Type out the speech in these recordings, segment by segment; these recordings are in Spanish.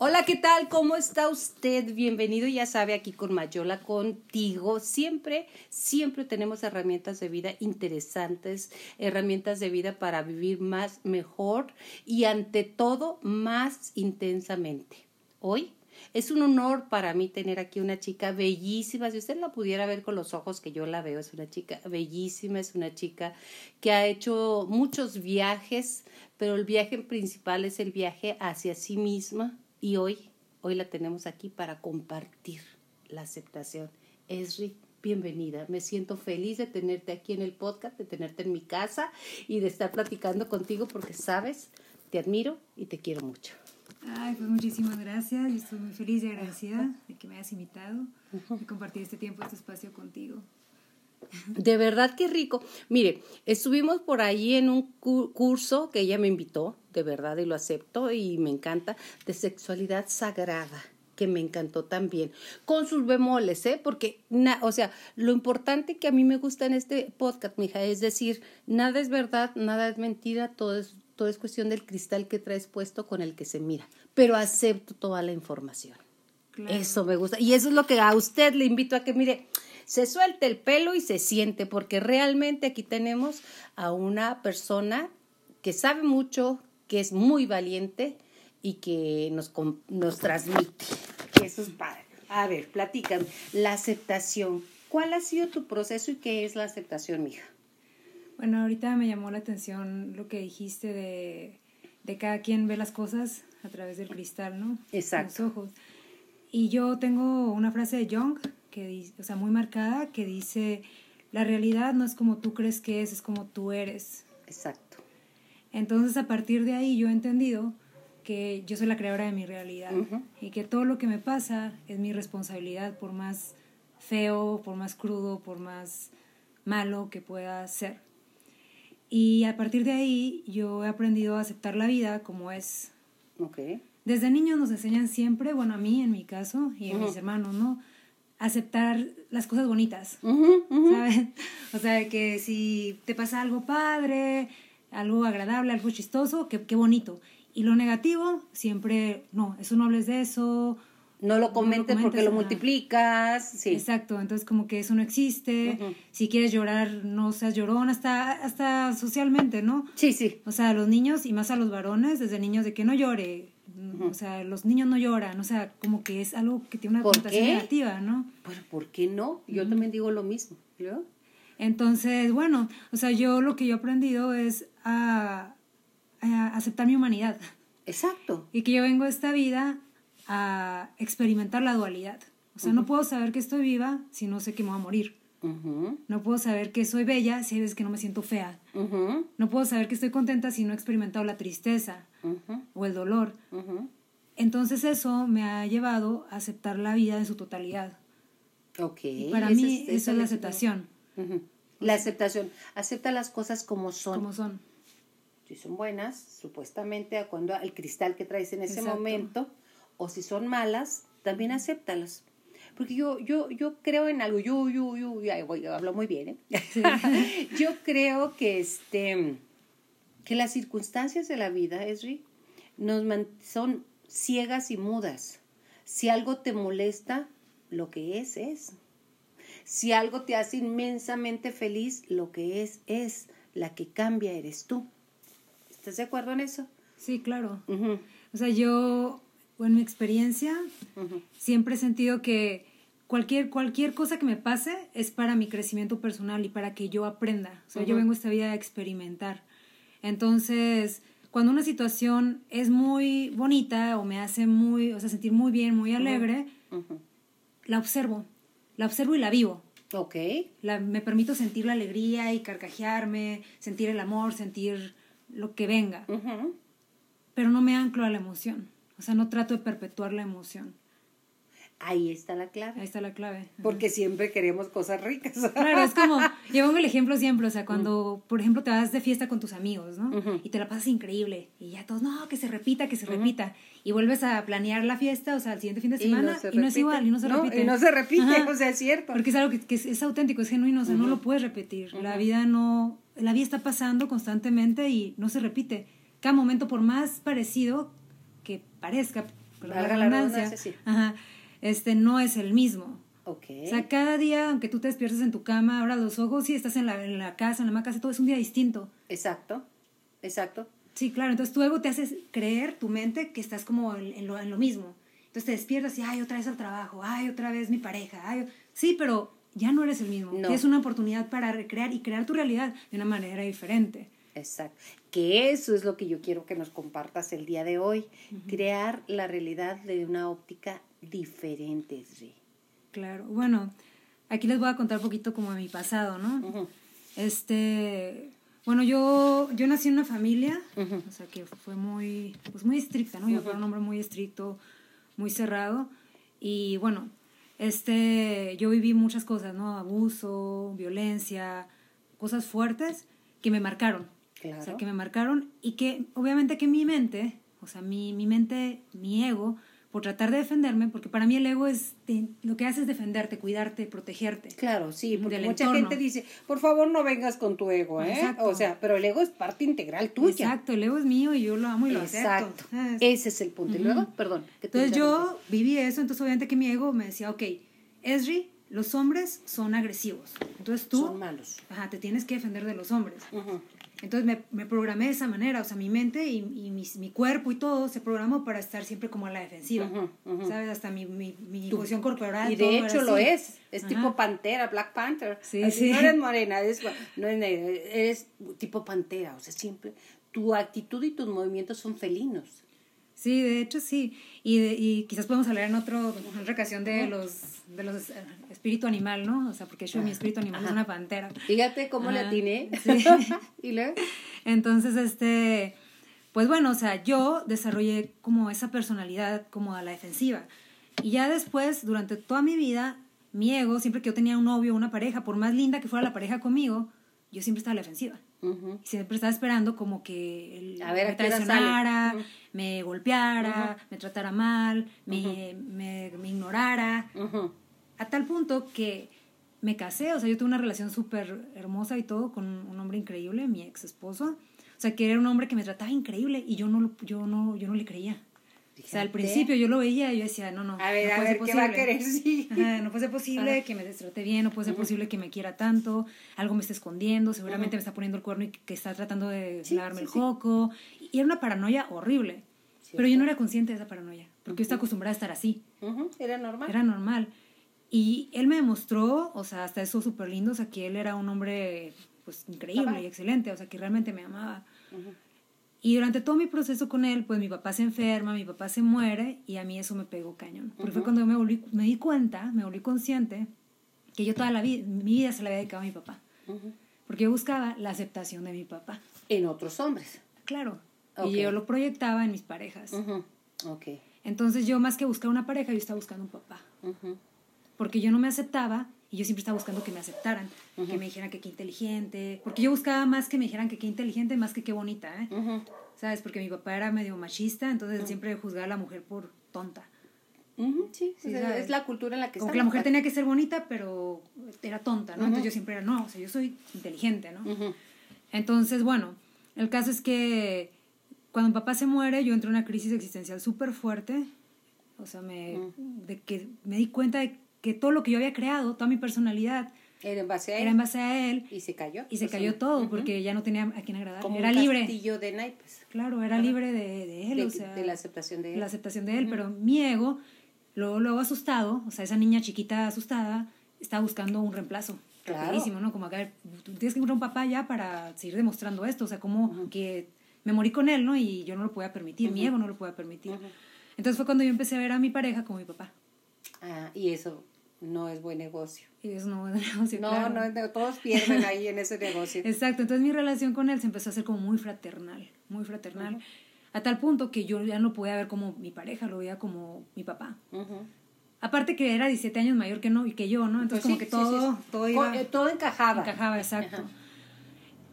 Hola, ¿qué tal? ¿Cómo está usted? Bienvenido, ya sabe, aquí con Mayola contigo. Siempre, siempre tenemos herramientas de vida interesantes, herramientas de vida para vivir más, mejor y ante todo más intensamente. Hoy es un honor para mí tener aquí una chica bellísima. Si usted la pudiera ver con los ojos que yo la veo, es una chica bellísima, es una chica que ha hecho muchos viajes, pero el viaje principal es el viaje hacia sí misma y hoy, hoy la tenemos aquí para compartir la aceptación. Esri, bienvenida. Me siento feliz de tenerte aquí en el podcast, de tenerte en mi casa y de estar platicando contigo porque sabes, te admiro y te quiero mucho. Ay, pues muchísimas gracias. Yo estoy muy feliz y agradecida de que me hayas invitado y compartir este tiempo, este espacio contigo. De verdad que rico. Mire, estuvimos por ahí en un curso que ella me invitó, de verdad, y lo acepto y me encanta, de sexualidad sagrada que me encantó también, con sus bemoles, ¿eh? Porque, o sea, lo importante que a mí me gusta en este podcast, mija, es decir, nada es verdad, nada es mentira, todo es, todo es cuestión del cristal que traes puesto con el que se mira, pero acepto toda la información. Eso me gusta. Y eso es lo que a usted le invito a que mire, se suelte el pelo y se siente, porque realmente aquí tenemos a una persona que sabe mucho, que es muy valiente y que nos, nos transmite. Eso es padre. A ver, platícame. La aceptación. ¿Cuál ha sido tu proceso y qué es la aceptación, mija? Bueno, ahorita me llamó la atención lo que dijiste de, de cada quien ve las cosas a través del cristal, ¿no? Exacto. Los ojos. Y yo tengo una frase de Jung que o sea, muy marcada, que dice, la realidad no es como tú crees que es, es como tú eres. Exacto. Entonces, a partir de ahí yo he entendido que yo soy la creadora de mi realidad y que todo lo que me pasa es mi responsabilidad, por más feo, por más crudo, por más malo que pueda ser. Y a partir de ahí yo he aprendido a aceptar la vida como es. Okay. Desde niños nos enseñan siempre, bueno, a mí en mi caso y a mis hermanos, ¿no? aceptar las cosas bonitas, ¿sabes? O sea, que si te pasa algo padre, algo agradable, algo chistoso, qué, qué bonito. Y lo negativo, siempre, no, eso no hables de eso. No lo comentes, porque lo multiplicas. Sí. Exacto, entonces como que eso no existe. Si quieres llorar, no seas llorón, hasta, hasta socialmente, ¿no? Sí, sí. O sea, a los niños y más a los varones, desde niños de que no llore, o sea, los niños no lloran, o sea, como que es algo que tiene una connotación negativa, ¿no? Pero ¿por qué no? Yo también digo lo mismo, ¿yo? Entonces, bueno, o sea, yo lo que yo he aprendido es a, aceptar mi humanidad. Exacto. Y que yo vengo a esta vida a experimentar la dualidad. O sea, no puedo saber que estoy viva si no sé que me voy a morir. No puedo saber que soy bella si hay veces que no me siento fea. No puedo saber que estoy contenta si no he experimentado la tristeza o el dolor. Entonces eso me ha llevado a aceptar la vida en su totalidad. Okay. para mí eso es la aceptación. La aceptación. Acepta las cosas como son. Como son. Si son buenas, supuestamente, cuando el cristal que traes en ese momento, o si son malas, también acéptalas. Porque yo, yo, yo creo en algo, yo, yo, yo, yo hablo muy bien, ¿eh? yo creo que, este, que las circunstancias de la vida, Esri, nos son ciegas y mudas. Si algo te molesta, lo que es, es. Si algo te hace inmensamente feliz, lo que es, es. La que cambia eres tú. ¿Estás de acuerdo en eso? Sí, claro. O sea, yo, en mi experiencia, siempre he sentido que cualquier, cualquier cosa que me pase es para mi crecimiento personal y para que yo aprenda. O sea, yo vengo a esta vida a experimentar. Entonces, cuando una situación es muy bonita o me hace muy, o sea, sentir muy bien, muy alegre, la observo. La observo y la vivo. Ok. La, me permito sentir la alegría y carcajearme, sentir el amor, sentir lo que venga. Pero no me anclo a la emoción. O sea, no trato de perpetuar la emoción. Ahí está la clave. Ahí está la clave. Porque siempre queremos cosas ricas. Claro, es como, yo pongo el ejemplo siempre, o sea, cuando, por ejemplo, te vas de fiesta con tus amigos, ¿no? Y te la pasas increíble. Y ya todos, no, que se repita, que se repita. Y vuelves a planear la fiesta, o sea, el siguiente fin de semana, y no, es igual, y no se repite. Y no se repite, o sea, es cierto. Porque es algo que, es, auténtico, es genuino, o sea, no lo puedes repetir. La vida no, la vida está pasando constantemente y no se repite. Cada momento, por más parecido que parezca, perdón la redundancia, ajá, este, no es el mismo. Okay. O sea, cada día, aunque tú te despiertes en tu cama, abras los ojos y estás en la, en la casa, en la casa, todo es un día distinto. Exacto, exacto. Sí, claro, entonces tu ego te hace creer, tu mente, que estás como en, lo, en lo, mismo. Entonces te despiertas y, ay, otra vez al trabajo, ay, otra vez mi pareja, ay, sí, pero ya no eres el mismo. No. Es una oportunidad para recrear y crear tu realidad de una manera diferente. Exacto. Que eso es lo que yo quiero que nos compartas el día de hoy. Crear la realidad de una óptica diferente, sí. Claro, bueno, aquí les voy a contar un poquito como de mi pasado, ¿no? Este, bueno, yo, yo nací en una familia, o sea, que fue muy, pues muy estricta, ¿no? Yo fui un hombre muy estricto, muy cerrado, y bueno, este, yo viví muchas cosas, ¿no? Abuso, violencia, cosas fuertes que me marcaron. Claro. O sea, que me marcaron y que obviamente que mi mente, o sea, mi, mi mente, mi ego, por tratar de defenderme, porque para mí el ego es lo que hace es defenderte, cuidarte, protegerte. Claro, sí, porque mucha gente dice, por favor no vengas con tu ego, ¿eh? Exacto. O sea, pero el ego es parte integral tuya. Exacto, el ego es mío y yo lo amo y lo acepto. Exacto, ese es el punto. Y luego, perdón. entonces yo viví eso, entonces obviamente que mi ego me decía, ok, Esri, los hombres son agresivos, entonces tú... Son malos. Ajá, te tienes que defender de los hombres. Entonces me, me, programé de esa manera, o sea, mi mente y, y mi, mi, cuerpo y todo se programó para estar siempre como a la defensiva, ¿sabes? Hasta mi, mi, mi posición corporal. Y de hecho lo es, es tipo pantera, Black Panther. Sí, sí. No eres morena, eres, no eres, negra, eres tipo pantera, o sea, siempre tu actitud y tus movimientos son felinos. Sí, de hecho sí. Y, de, y quizás podemos hablar en, otro, en otra ocasión de los, de los eh, espíritu animal, ¿no? O sea, porque yo mi espíritu animal es una pantera. Fíjate cómo le atiné. Sí. ¿Y luego? Entonces, este, pues bueno, o sea, yo desarrollé como esa personalidad como a la defensiva. Y ya después, durante toda mi vida, mi ego, siempre que yo tenía un novio o una pareja, por más linda que fuera la pareja conmigo, yo siempre estaba a la defensiva. Y siempre estaba esperando como que él ver, me traicionara, uh -huh. me golpeara, uh -huh. me tratara mal, me, uh me, me, ignorara. A tal punto que me casé, o sea, yo tuve una relación súper hermosa y todo con un hombre increíble, mi ex esposo. O sea, que era un hombre que me trataba increíble y yo no, yo no, yo no le creía. Fíjate. O sea, al principio yo lo veía y yo decía, no, no. A ver, no a puede ver, ser ¿qué va a querer? Sí. Ajá, no puede ser posible que me destrate bien, no puede ser posible que me quiera tanto, algo me está escondiendo, seguramente me está poniendo el cuerno y que está tratando de sí, lavarme sí, el coco. Y era una paranoia horrible. Pero yo no era consciente de esa paranoia, porque yo estaba acostumbrada a estar así. Era normal. Era normal. Y él me demostró, o sea, hasta eso súper lindo, o sea, que él era un hombre, pues, increíble Papá. y excelente, o sea, que realmente me amaba. Y durante todo mi proceso con él, pues mi papá se enferma, mi papá se muere y a mí eso me pegó cañón. Porque uh -huh. fue cuando yo me, volví, me di cuenta, me volví consciente que yo toda la vida, mi vida se la había dedicado a mi papá. Uh -huh. Porque yo buscaba la aceptación de mi papá. En otros hombres. Claro. Okay. Y yo lo proyectaba en mis parejas. Uh -huh. okay. Entonces yo más que buscar una pareja, yo estaba buscando un papá. Porque yo no me aceptaba y yo siempre estaba buscando que me aceptaran, uh -huh. que me dijeran que qué inteligente, porque yo buscaba más que me dijeran que qué inteligente más que qué bonita, ¿eh? Uh -huh. ¿Sabes? Porque mi papá era medio machista, entonces uh -huh. siempre juzgaba a la mujer por tonta. Sí, sí es la cultura en la que Como que la mujer tenía que ser bonita, pero era tonta, ¿no? Entonces yo siempre era, no, o sea, yo soy inteligente, ¿no? Entonces, bueno, el caso es que cuando mi papá se muere, yo entré en una crisis existencial súper fuerte, o sea, me, de que me di cuenta de que todo lo que yo había creado, toda mi personalidad, era en base a él. Era en base a él. Y se cayó. Y se pues cayó todo, uh -huh. porque ya no tenía a quien agradar. Como era un libre. castillo de naipes. Claro, era libre de, de él, de, o sea. De la aceptación de él. La aceptación de él, uh -huh. pero mi ego, luego, luego asustado, o sea, esa niña chiquita asustada, estaba buscando un reemplazo. Claro. Rapidísimo, ¿no? Como acá, tú tienes que encontrar un papá ya para seguir demostrando esto, o sea, como uh -huh. que me morí con él, ¿no? Y yo no lo podía permitir, mi ego no lo podía permitir. Entonces fue cuando yo empecé a ver a mi pareja como mi papá. Ah, y eso no es buen negocio. Y eso no es buen negocio. No, claro. no es todos pierden ahí en ese negocio. Exacto, entonces mi relación con él se empezó a hacer como muy fraternal, muy fraternal, uh -huh. a tal punto que yo ya no podía ver como mi pareja, lo veía como mi papá. Uh -huh. Aparte que era 17 años mayor que no y que yo, ¿no? Entonces pues como sí, que todo, sí, sí. todo iba, eh, todo encajaba. Encajaba, exacto.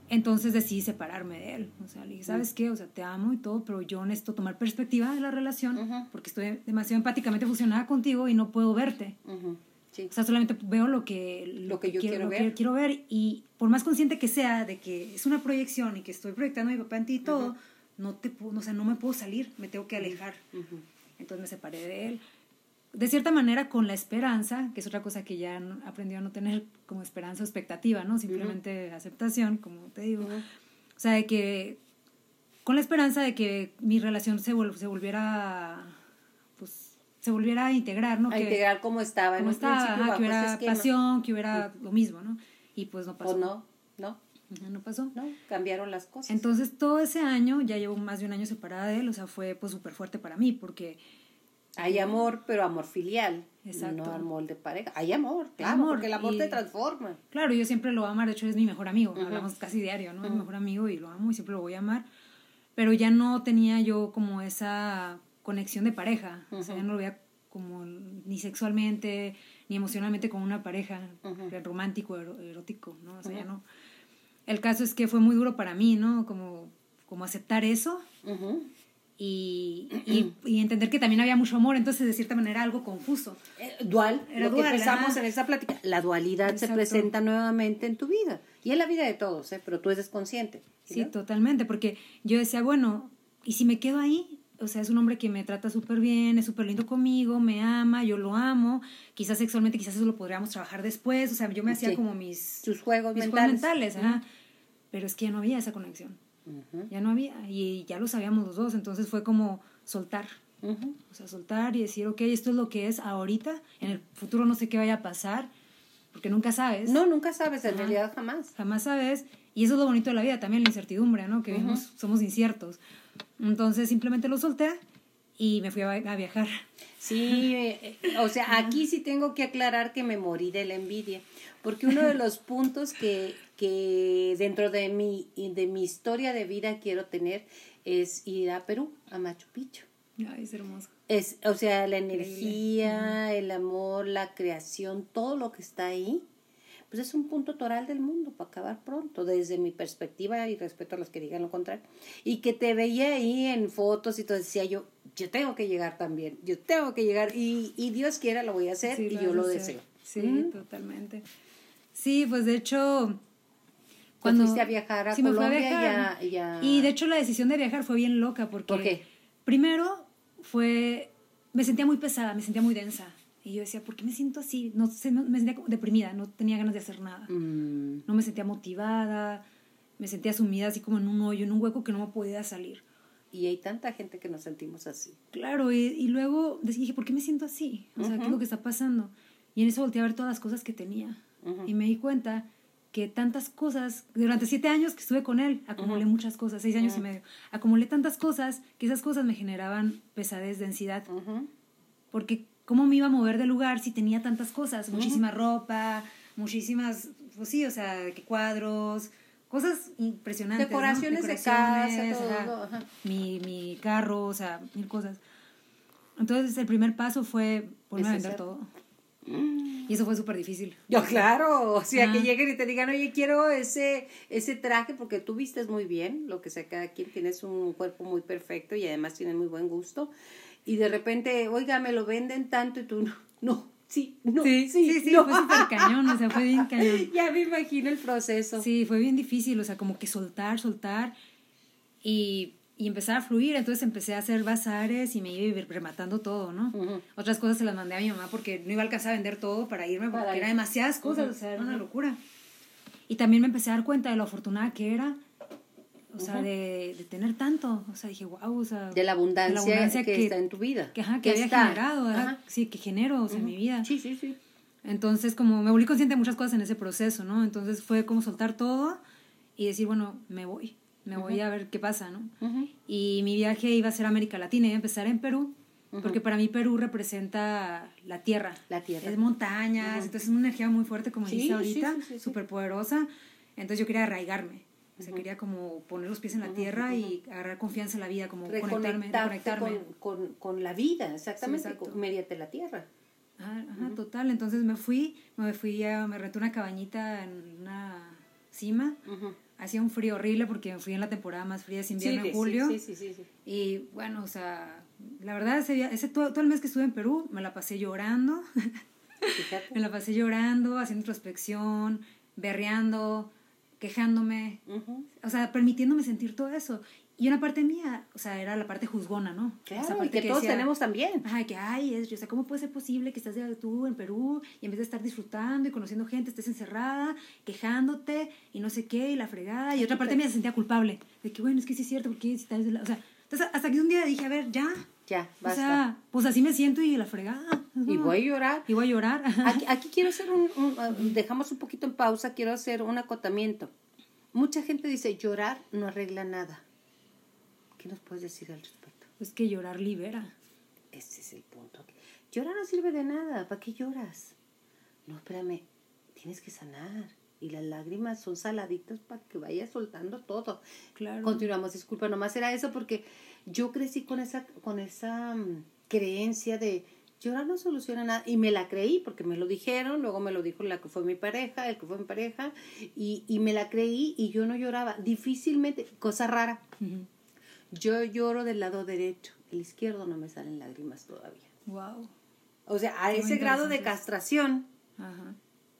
Entonces decidí separarme de él. O sea, le dije, ¿sabes qué? O sea, te amo y todo, pero yo necesito tomar perspectiva de la relación uh -huh. porque estoy demasiado empáticamente fusionada contigo y no puedo verte. Uh -huh. sí. O sea, solamente veo lo que, lo, lo que yo quiero, quiero ver. Que quiero ver y por más consciente que sea de que es una proyección y que estoy proyectando a mi papá en ti y todo, uh -huh. no, te, o sea, no me puedo salir, me tengo que alejar. entonces me separé de él. De cierta manera con la esperanza, que es otra cosa que ya aprendió a no tener como esperanza o expectativa, ¿no? Simplemente aceptación, como te digo. O sea, de que con la esperanza de que mi relación se, se volviera, pues, se volviera a integrar, ¿no? A integrar como estaba como estaba, que hubiera pasión, que hubiera lo mismo, ¿no? Y pues no pasó. O no, no. No pasó. No, cambiaron las cosas. Entonces todo ese año, ya llevo más de un año separada de él, o sea, fue pues súper fuerte para mí porque... Hay amor, pero amor filial. Exacto. No amor de pareja. Hay amor, claro, porque el amor te transforma. Claro, yo siempre lo voy a amar, de hecho es mi mejor amigo, hablamos casi diario, ¿no? Es mi mejor amigo y lo amo y siempre lo voy a amar. Pero ya no tenía yo como esa conexión de pareja, o sea, ya no lo veía como ni sexualmente, ni emocionalmente con una pareja, romántico, erótico, ¿no? O sea, ya no el caso es que fue muy duro para mí, ¿no? Como, como aceptar eso y, y, entender que también había mucho amor, entonces de cierta manera algo confuso. Eh, dual, era lo que empezamos en esa plática, la dualidad se presenta nuevamente en tu vida y en la vida de todos, ¿eh? pero tú eres consciente. Sí, totalmente, porque yo decía, bueno, ¿y si me quedo ahí? o sea, es un hombre que me trata súper bien, es súper lindo conmigo, me ama, yo lo amo. Quizás sexualmente, quizás eso lo podríamos trabajar después. O sea, yo me hacía como mis... Sus juegos mentales. Pero es que ya no había esa conexión. Ya no había. Y ya lo sabíamos los dos. Entonces fue como soltar. O sea, soltar y decir, ok, esto es lo que es ahorita. En el futuro no sé qué vaya a pasar. Porque nunca sabes. No, nunca sabes. En realidad jamás. Jamás sabes. Y eso es lo bonito de la vida, también la incertidumbre, ¿no? Que vivimos, somos inciertos. Entonces simplemente lo solté y me fui a, viajar. Sí, eh, o sea, aquí sí tengo que aclarar que me morí de la envidia, porque uno de los puntos que, que dentro de mi, de mi historia de vida quiero tener es ir a Perú, a Machu Picchu. Ay, es hermoso. Es, o sea, la energía, el amor, la creación, todo lo que está ahí pues es un punto toral del mundo para acabar pronto, desde mi perspectiva y respeto a los que digan lo contrario. Y que te veía ahí en fotos y todo, decía yo, yo tengo que llegar también, yo tengo que llegar y, y Dios quiera lo voy a hacer y yo lo deseo. Sí, totalmente. Sí, pues de hecho... Cuando fuiste a viajar a Colombia Ya, Y de hecho la decisión de viajar fue bien loca porque... ¿Por qué? Primero fue... Me sentía muy pesada, me sentía muy densa. Y yo decía, ¿por qué me siento así? No, me sentía deprimida, no tenía ganas de hacer nada. Mm. No me sentía motivada, me sentía sumida así como en un hoyo, en un hueco que no me podía salir. Y hay tanta gente que nos sentimos así. Claro, y, y luego dije, ¿por qué me siento así? O sea, ¿qué es lo que está pasando? Y en eso volteé a ver todas las cosas que tenía. Y me di cuenta que tantas cosas, durante siete años que estuve con él, acumulé muchas cosas, seis años y medio, acumulé tantas cosas que esas cosas me generaban pesadez, densidad. Porque ¿cómo me iba a mover del lugar si tenía tantas cosas? Muchísima ropa, muchísimas, pues sí, o sea, cuadros, cosas impresionantes. Decoraciones, de casa, todo. Mi, mi carro, o sea, mil cosas. Entonces el primer paso fue ponerme a vender todo. Y eso fue súper difícil. Yo, claro, o sea, que lleguen y te digan, oye, quiero ese, ese traje porque tú vistes muy bien, lo que sea, cada quien tienes un cuerpo muy perfecto y además tienes muy buen gusto y de repente, oiga, me lo venden tanto y tú no, no, sí, no, sí, sí, sí, fue súper cañón, o sea, fue bien cañón. ya me imagino el proceso. Sí, fue bien difícil, o sea, como que soltar, soltar y, y empezar a fluir, entonces empecé a hacer bazares y me iba rematando todo, ¿no? Otras cosas se las mandé a mi mamá porque no iba a alcanzar a vender todo para irme, porque era demasiadas cosas, o sea, era una locura. Y también me empecé a dar cuenta de lo afortunada que era o sea, de, de, tener tanto, o sea, dije, wow, o sea... De la abundancia, que, está en tu vida. Que, ajá, que, había generado, sí, que genero, o sea, en mi vida. Sí, sí, sí. Entonces, como me volví consciente de muchas cosas en ese proceso, ¿no? Entonces fue como soltar todo y decir, bueno, me voy, me voy a ver qué pasa, ¿no? Y mi viaje iba a ser América Latina, iba a empezar en Perú, porque para mí Perú representa la tierra. La tierra. Es montañas, entonces es una energía muy fuerte, como dice ahorita, súper poderosa. Entonces yo quería arraigarme. O sea, quería como poner los pies en la tierra y agarrar confianza en la vida, como conectarme, conectarme. Con, con, con, la vida, exactamente, mediante la tierra. Ah, ajá, total. Entonces me fui, me fui a, me renté una cabañita en una cima. Hacía un frío horrible porque me fui en la temporada más fría, de invierno, en julio. Sí, sí, sí, Y bueno, o sea, la verdad, ese, ese todo, todo, el mes que estuve en Perú me la pasé llorando. me la pasé llorando, haciendo introspección, berreando, quejándome, o sea, permitiéndome sentir todo eso. Y una parte mía, o sea, era la parte juzgona, ¿no? Claro, Esa y parte que, todos tenemos también. Ajá, que, ay, es, o sea, ¿cómo puede ser posible que estás tú en Perú y en vez de estar disfrutando y conociendo gente, estés encerrada, quejándote y no sé qué, y la fregada? Y otra parte mía se sentía culpable, de que, bueno, es que sí es cierto, porque si la- O sea, entonces hasta que un día dije, a ver, ya. Ya, O basta. sea, pues así me siento y la fregada. y voy a llorar. Y voy a llorar. Aquí, aquí quiero hacer un, un- uh, dejamos un poquito en pausa, quiero hacer un acotamiento. Mucha gente dice, llorar no arregla nada. ¿Qué nos puedes decir al respecto? Es que llorar libera. Ese es el punto. Llorar no sirve de nada, ¿para qué lloras? No, espérame, tienes que sanar. Y las lágrimas son saladitas para que vayas soltando todo. Claro. Continuamos, disculpa, nomás era eso porque yo crecí con esa, con esa mm, creencia de llorar no soluciona nada. Y me la creí porque me lo dijeron, luego me lo dijo la que fue mi pareja, el que fue mi pareja, y, y me la creí y yo no lloraba. Difícilmente, cosa rara. Yo lloro del lado derecho, el izquierdo no me salen lágrimas todavía. Wow. O sea, a Qué ese grado de castración Ajá.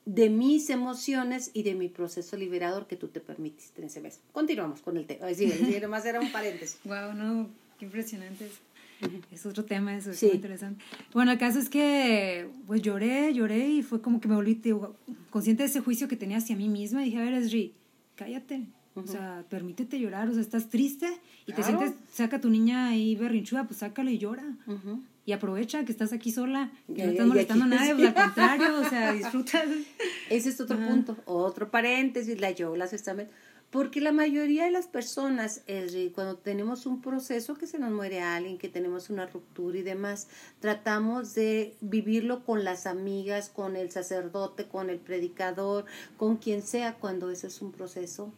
de mis emociones y de mi proceso liberador que tú te permitiste en ese mes. Continuamos con el tema. Sí, nomás era un paréntesis. Wow, no, qué impresionante. Es, otro tema, eso es Sí. muy interesante. Bueno, el caso es que pues lloré, lloré y fue como que me volví consciente de ese juicio que tenía hacia mí misma y dije, a ver, Esri, cállate. O sea, permítete llorar, o sea, estás triste y te sientes, saca a tu niña ahí berrinchuda, pues sácala y llora. Y aprovecha que estás aquí sola, que no estás molestando a nadie, pues al contrario, o sea, disfruta. Ese es otro punto, otro paréntesis, la yo, las estamentos. Porque la mayoría de las personas, Esri, cuando tenemos un proceso que se nos muere alguien, que tenemos una ruptura y demás, tratamos de vivirlo con las amigas, con el sacerdote, con el predicador, con quien sea, cuando ese es un proceso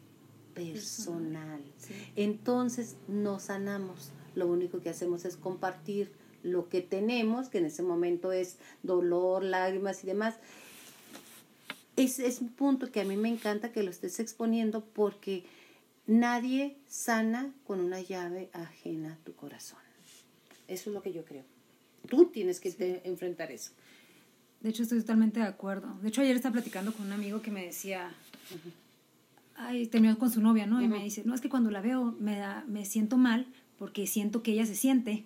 personal. Entonces no sanamos. Lo único que hacemos es compartir lo que tenemos, que en ese momento es dolor, lágrimas y demás. Ese es un punto que a mí me encanta que lo estés exponiendo porque nadie sana con una llave ajena a tu corazón. Eso es lo que yo creo. Tú tienes que te- enfrentar eso. De hecho, estoy totalmente de acuerdo. De hecho, ayer estaba platicando con un amigo que me decía, ay, terminó con su novia, ¿no? Y me dice, no, es que cuando la veo me, da, me siento mal porque siento que ella se siente.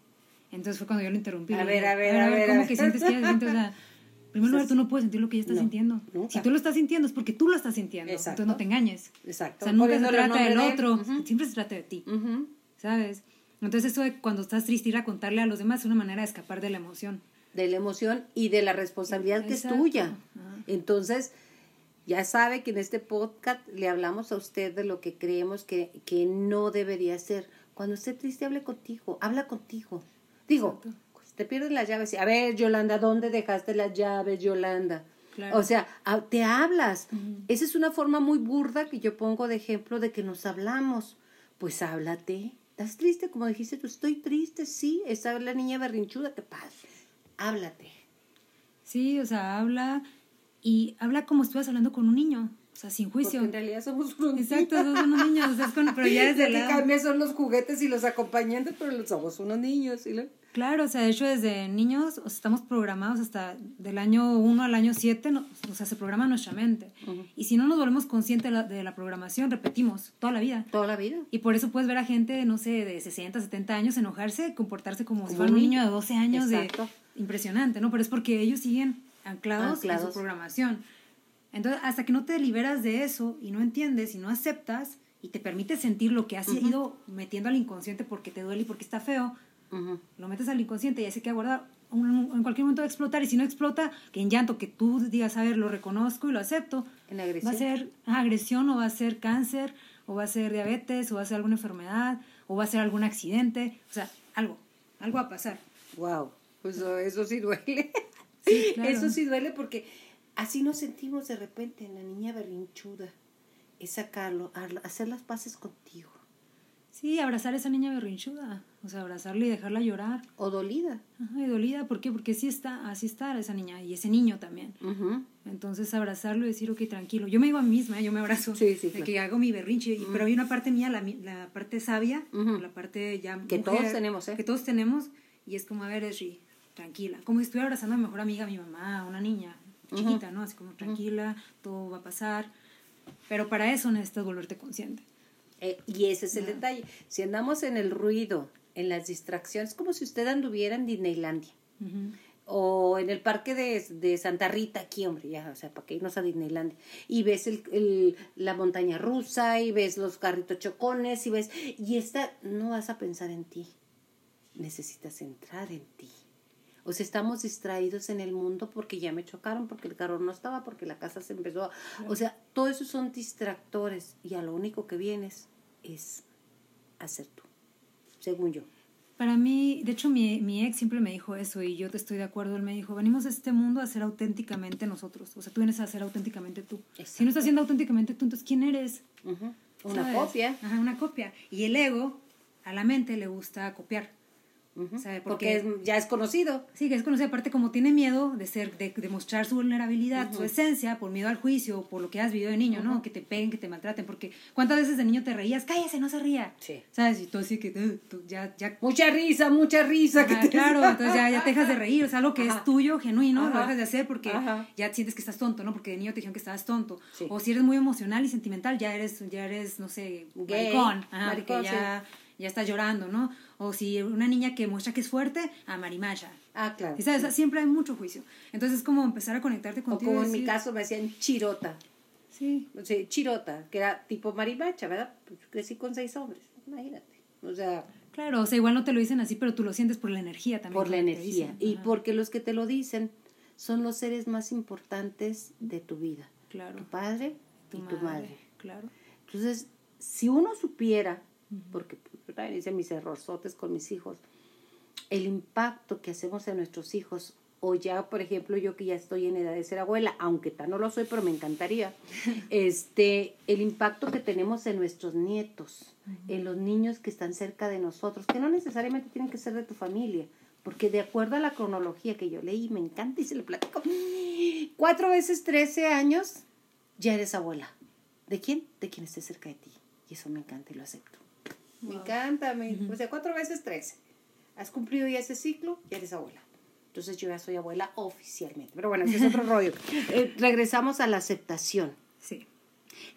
Entonces fue cuando yo lo interrumpí. A ver, dije, a ver, a ver, a ¿Cómo ver. que sientes que ella se siente? O sea, en primer lugar, tú no puedes sentir lo que ella está No, sintiendo. nunca. Si tú lo estás sintiendo es porque tú lo estás sintiendo. Exacto. Entonces no te engañes. Exacto. O sea, nunca se trata del otro, siempre se trata de ti. Ujú. ¿Sabes? Entonces eso de cuando estás triste ir a contarle a los demás es una manera de escapar de la emoción. de la emoción y de la responsabilidad que es tuya. Entonces, ya sabe que en este podcast le hablamos a usted de lo que creemos que, que no debería ser. Cuando esté triste, hable contigo, habla contigo. Digo, Exacto. te pierdes las llaves, a ver, Yolanda, ¿dónde dejaste las llaves, Yolanda? Claro. O sea, te hablas. Esa es una forma muy burda que yo pongo de ejemplo de que nos hablamos. Pues háblate. ¿Estás triste? Como dijiste tú, estoy triste, sí. Esa es la niña berrinchuda, ¿qué pasa? Háblate. Sí, o sea, habla y habla como si estuvieras hablando con un niño, o sea, sin Porque juicio. en realidad somos unos Exacto, niños. somos unos niños, o sea, es con- pero ya desde Lo que cambia son los juguetes y los acompañantes, pero somos unos niños. ¿sí? Claro, o sea, de hecho desde niños o sea, estamos programados hasta del año 1 al año 7, no, o sea, se programa nuestra mente. Y si no nos volvemos conscientes de la, de la programación, repetimos toda la vida. Toda la vida. Y por eso puedes ver a gente, no sé, de 60, 70 años enojarse, comportarse como, si fuera un niño de niño. 12 años. De, Exacto. impresionante, ¿no? Pero es porque ellos siguen anclados, en Anclados. su programación. Entonces, hasta que no te liberas de eso y no entiendes y no aceptas y te permites sentir lo que has ido metiendo al inconsciente porque te duele y porque está feo, lo metes al inconsciente y ya se queda guardado. Un- En cualquier momento va a explotar y si no explota, que en llanto, que tú digas, a ver, lo reconozco y lo acepto, En va agresión. a ser agresión o va a ser cáncer o va a ser diabetes o va a ser alguna enfermedad o va a ser algún accidente, o sea, algo, algo va a pasar. Wow. Pues eso sí duele. Sí, claro. Eso sí duele porque así nos sentimos de repente en la niña berrinchuda. Es sacarlo, hacer las paces contigo. Sí, abrazar a esa niña berrinchuda, o sea, abrazarla y dejarla llorar. O dolida. Ajá, y dolida, ¿por qué? Porque sí está, así está esa niña y ese niño también. Entonces abrazarlo y decir, ok, tranquilo. Yo me digo a mí misma, ¿eh? yo me abrazo. Sí, sí, de claro. que hago mi berrinche. y- Pero hay una parte mía, la, la parte sabia, la parte ya Que mujer, todos tenemos, ¿eh? Que todos tenemos. Y es como, a ver, Esri, tranquila. Como si estuviera abrazando a mi mejor amiga, a mi mamá, a una niña chiquita, ¿no? Así como, tranquila, todo va a pasar. Pero para eso necesitas volverte consciente. Eh, y ese es el detalle. Si andamos en el ruido, en las distracciones, como si usted anduviera en Disneylandia. O en el parque de, de, Santa Rita, aquí, hombre, ya, o sea, para que irnos a Disneylandia. Y ves el, el, la montaña rusa, y ves los carritos chocones, y ves. Y esta, no vas a pensar en ti. Necesitas entrar en ti. O sea, estamos distraídos en el mundo porque ya me chocaron, porque el carro no estaba, porque la casa se empezó. A... O sea, todo eso son distractores y a lo único que vienes es hacer tú, según yo. Para mí, de hecho, mi, mi ex siempre me dijo eso y yo te estoy de acuerdo. Él me dijo, venimos a este mundo a ser auténticamente nosotros. O sea, tú vienes a ser auténticamente tú. Si no estás siendo auténticamente tú, entonces, ¿quién eres? Una copia. Ajá, una copia. Y el ego, a la mente le gusta copiar. Porque, ya es conocido. Sí, que es conocido. Aparte, como tiene miedo de ser, de, mostrar su vulnerabilidad, su esencia, por miedo al juicio, por lo que has vivido de niño, ¿no? Que te peguen, que te maltraten. Porque ¿cuántas veces de niño te reías? Cállese, no se ría. Sí. ¿Sabes? Y tú así que ya, ya. Mucha risa, mucha risa. que Claro, entonces ya, ya te dejas de reír. O sea, algo que es tuyo, genuino, lo dejas de hacer porque ya sientes que estás tonto, ¿no? Porque de niño te dijeron que estabas tonto. O si eres muy emocional y sentimental, ya eres, ya eres no sé, maricón. maricón, ya, ya estás llorando, ¿no? O si una niña que muestra que es fuerte, a marimacha. Ah, claro. Y sabes, siempre hay mucho juicio. Entonces es como empezar a conectarte contigo. O como en mi caso me decían chirota. Sí. O sea, chirota, que era tipo marimacha, ¿verdad? Pues crecí con seis hombres, imagínate. O sea... Claro, o sea, igual no te lo dicen así, pero tú lo sientes por la energía también. Por la energía. Y porque los que te lo dicen son los seres más importantes de tu vida. Claro. Tu padre y tu madre. Claro. Entonces, si uno supiera, porque hice mis errorzotes con mis hijos, el impacto que hacemos en nuestros hijos, o ya, por ejemplo, yo que ya estoy en edad de ser abuela, aunque tan no lo soy, pero me encantaría, este, el impacto que tenemos en nuestros nietos, en los niños que están cerca de nosotros, que no necesariamente tienen que ser de tu familia, porque de acuerdo a la cronología que yo leí, me encanta y se le platico, cuatro veces trece años, ya eres abuela. ¿De quién? De quien esté cerca de ti. Y eso me encanta y lo acepto. Me encanta, me, o sea, cuatro veces trece. Has cumplido ya ese ciclo, ya eres abuela. Entonces yo ya soy abuela oficialmente. Pero bueno, ese es otro rollo. Eh, regresamos a la aceptación. Sí.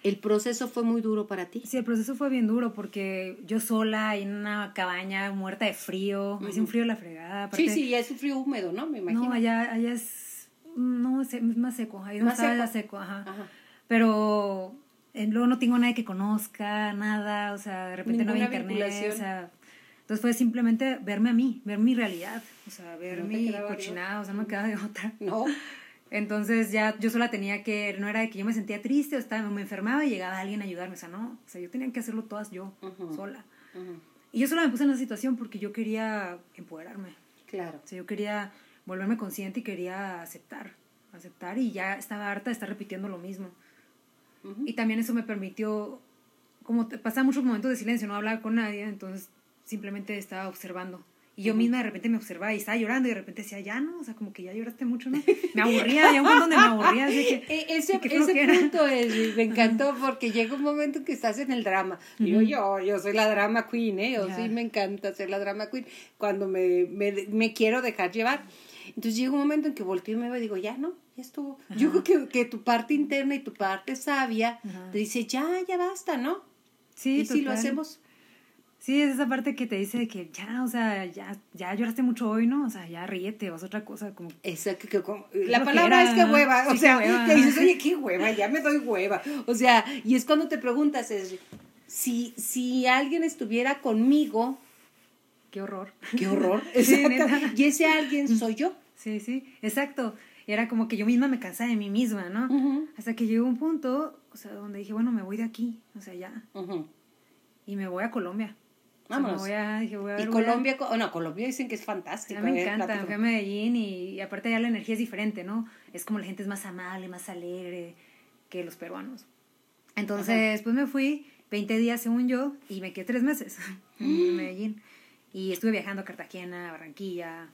¿El proceso fue muy duro para ti? Sí, el proceso fue bien duro porque yo sola en una cabaña muerta de frío, me hice un frío la fregada. sí, sí, ya es un frío húmedo, ¿no? Me imagino. No, allá, allá es, no, es más seco, ahí no estaba seco, ajá. Pero luego no tengo nadie que conozca, nada, o sea, de repente no había internet, o sea, entonces fue simplemente verme a mí, ver mi realidad, o sea, ver mi cochinada, o sea, no me quedaba de otra. No. Entonces ya yo sola tenía que, no era de que yo me sentía triste o estaba, me enfermaba y llegaba alguien a ayudarme, o sea, no, o sea, yo tenía que hacerlo todas yo, sola. Y yo sola me puse en esa situación porque yo quería empoderarme. Claro. O sea, yo quería volverme consciente y quería aceptar, aceptar y ya estaba harta de estar repitiendo lo mismo. Y también eso me permitió, como pasaba muchos momentos de silencio, no hablaba con nadie, entonces simplemente estaba observando. Y yo misma de repente me observaba y estaba llorando y de repente decía, ya no, o sea, como que ya lloraste mucho, ¿no? Me aburría, había un donde me aburría. Así que, e, ese ese punto es, me encantó porque llega un momento en que estás en el drama. yo, yo, yo soy la drama queen, ¿eh? O sí me encanta ser la drama queen cuando me, me, me quiero dejar llevar. Entonces llega un momento en que volteo y me veo y digo, ya no, ya estuvo. Yo creo que, que, tu parte interna y tu parte sabia te dice, ya, ya basta, ¿no? Sí, y si lo hacemos. Sí, es esa parte que te dice que ya, o sea, ya, ya lloraste mucho hoy, ¿no? O sea, ya ríete, o es otra cosa como... Exacto, que, la palabra es que hueva, o sea, te dices, oye, qué hueva, ya me doy hueva. O sea, y es cuando te preguntas, es, si, si alguien estuviera conmigo... Qué horror. Qué horror, exacto. y ese alguien soy yo. Sí, sí, exacto. Y era como que yo misma me cansaba de mí misma, ¿no? Hasta que llegó un punto, o sea, donde dije, bueno, me voy de aquí, o sea, ya. Y me voy a Colombia. Vamos. voy a, dije, voy a y Colombia, oh, no, Colombia dicen que es fantástico. me encanta, fui a Medellín y, aparte ya la energía es diferente, ¿no? Es como la gente es más amable, más alegre que los peruanos. Entonces, pues me fui 20 días según yo y me quedé tres meses en Medellín. Y estuve viajando a Cartagena, Barranquilla,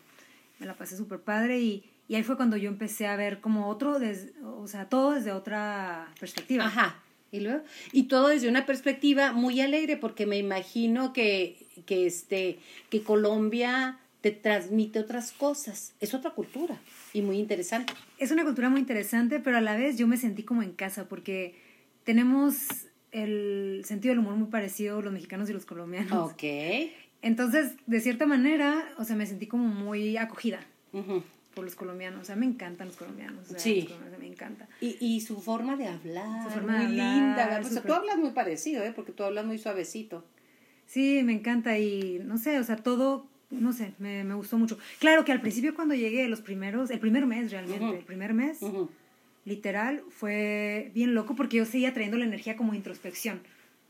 me la pasé súper padre y, y, ahí fue cuando yo empecé a ver como otro, o sea, todo desde otra perspectiva. Ajá. Y luego, y todo desde una perspectiva muy alegre, porque me imagino que, que este, que Colombia te transmite otras cosas. Es otra cultura y muy interesante. Es una cultura muy interesante, pero a la vez yo me sentí como en casa, porque tenemos el sentido del humor muy parecido los mexicanos y los colombianos. Ok. Entonces, de cierta manera, o sea, me sentí como muy acogida por los colombianos. O sea, me encantan los colombianos. O sea, Sí. los colombianos me encanta. Y, y su forma de hablar, Su forma muy de hablar, linda. O sea, tú hablas muy parecido, ¿eh? Porque tú hablas muy suavecito. Sí, me encanta y no sé, o sea, todo, no sé, me, me gustó mucho. Claro que al principio cuando llegué, los primeros, el primer mes realmente, el primer mes, literal, fue bien loco porque yo seguía trayendo la energía como introspección.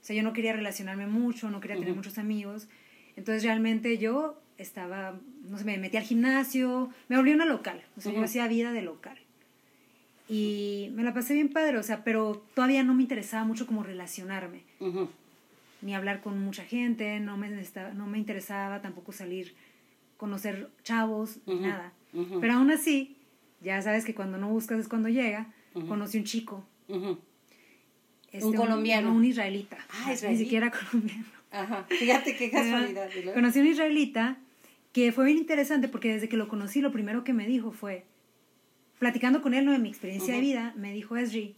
O sea, yo no quería relacionarme mucho, no quería tener muchos amigos. Entonces realmente yo estaba, no sé, me metí al gimnasio, me volví una local. O sea, yo hacía vida de local. Y me la pasé bien padre, o sea, pero todavía no me interesaba mucho como relacionarme ni hablar con mucha gente, no me, no me interesaba tampoco salir, conocer chavos, ni Ujú, nada. Pero aún así, ya sabes que cuando no buscas es cuando llega, conocí un chico. Este, Un colombiano. no, un israelita. Ah, Ni israelí. siquiera colombiano. Ajá. Fíjate qué casualidad. ¿y luego? Conocí a un israelita que fue bien interesante porque desde que lo conocí, lo primero que me dijo fue, platicando con él ¿no? de mi experiencia de Ujú. vida, me dijo, Esri,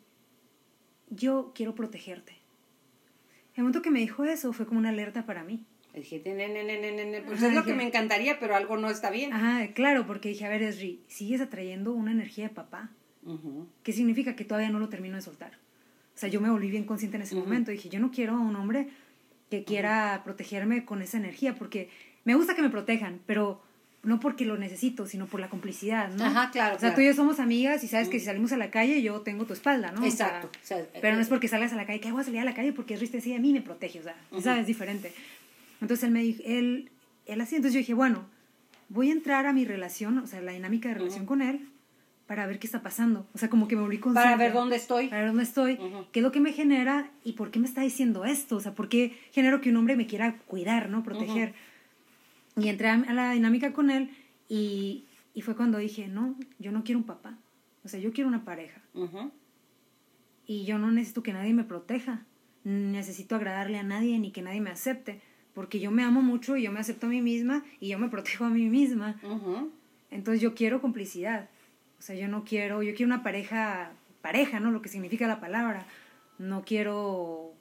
yo quiero protegerte. El momento que me dijo eso fue como una alerta para mí. Dije, "Ne, ne, ne, ne, ne, ne". pues Ajá, es lo que me encantaría, pero algo no está bien. Ajá, claro, porque dije, a ver, Esri, sigues atrayendo una energía de papá. Ujú. ¿Qué significa? Que todavía no lo termino de soltar. O sea, yo me volví bien consciente en ese momento. Dije, yo no quiero a un hombre que quiera protegerme con esa energía, porque me gusta que me protejan, pero no porque lo necesito, sino por la complicidad, ¿no? Ajá, claro, O sea, claro. tú y yo somos amigas y sabes que si salimos a la calle yo tengo tu espalda, ¿no? O sea, Exacto. O sea, pero no eh, es porque salgas a la calle, que voy a salir a la calle porque Riste sí a mí me protege, o sea, ¿sabes? Es diferente. Entonces él me dijo, él, él así, entonces yo dije, bueno, voy a entrar a mi relación, o sea, la dinámica de relación con él, para ver qué está pasando. O sea, como que me volví consciente. Para ver dónde estoy. Para ver dónde estoy, qué es lo que me genera y por qué me está diciendo esto. O sea, por qué genero que un hombre me quiera cuidar, ¿no? Proteger. Y entré a la dinámica con él y, y fue cuando dije, no, yo no quiero un papá. O sea, yo quiero una pareja. Y yo no necesito que nadie me proteja. Necesito agradarle a nadie ni que nadie me acepte. Porque yo me amo mucho y yo me acepto a mí misma y yo me protejo a mí misma. Entonces yo quiero complicidad. O sea, yo no quiero, yo quiero una pareja, pareja, ¿no? Lo que significa la palabra. No quiero,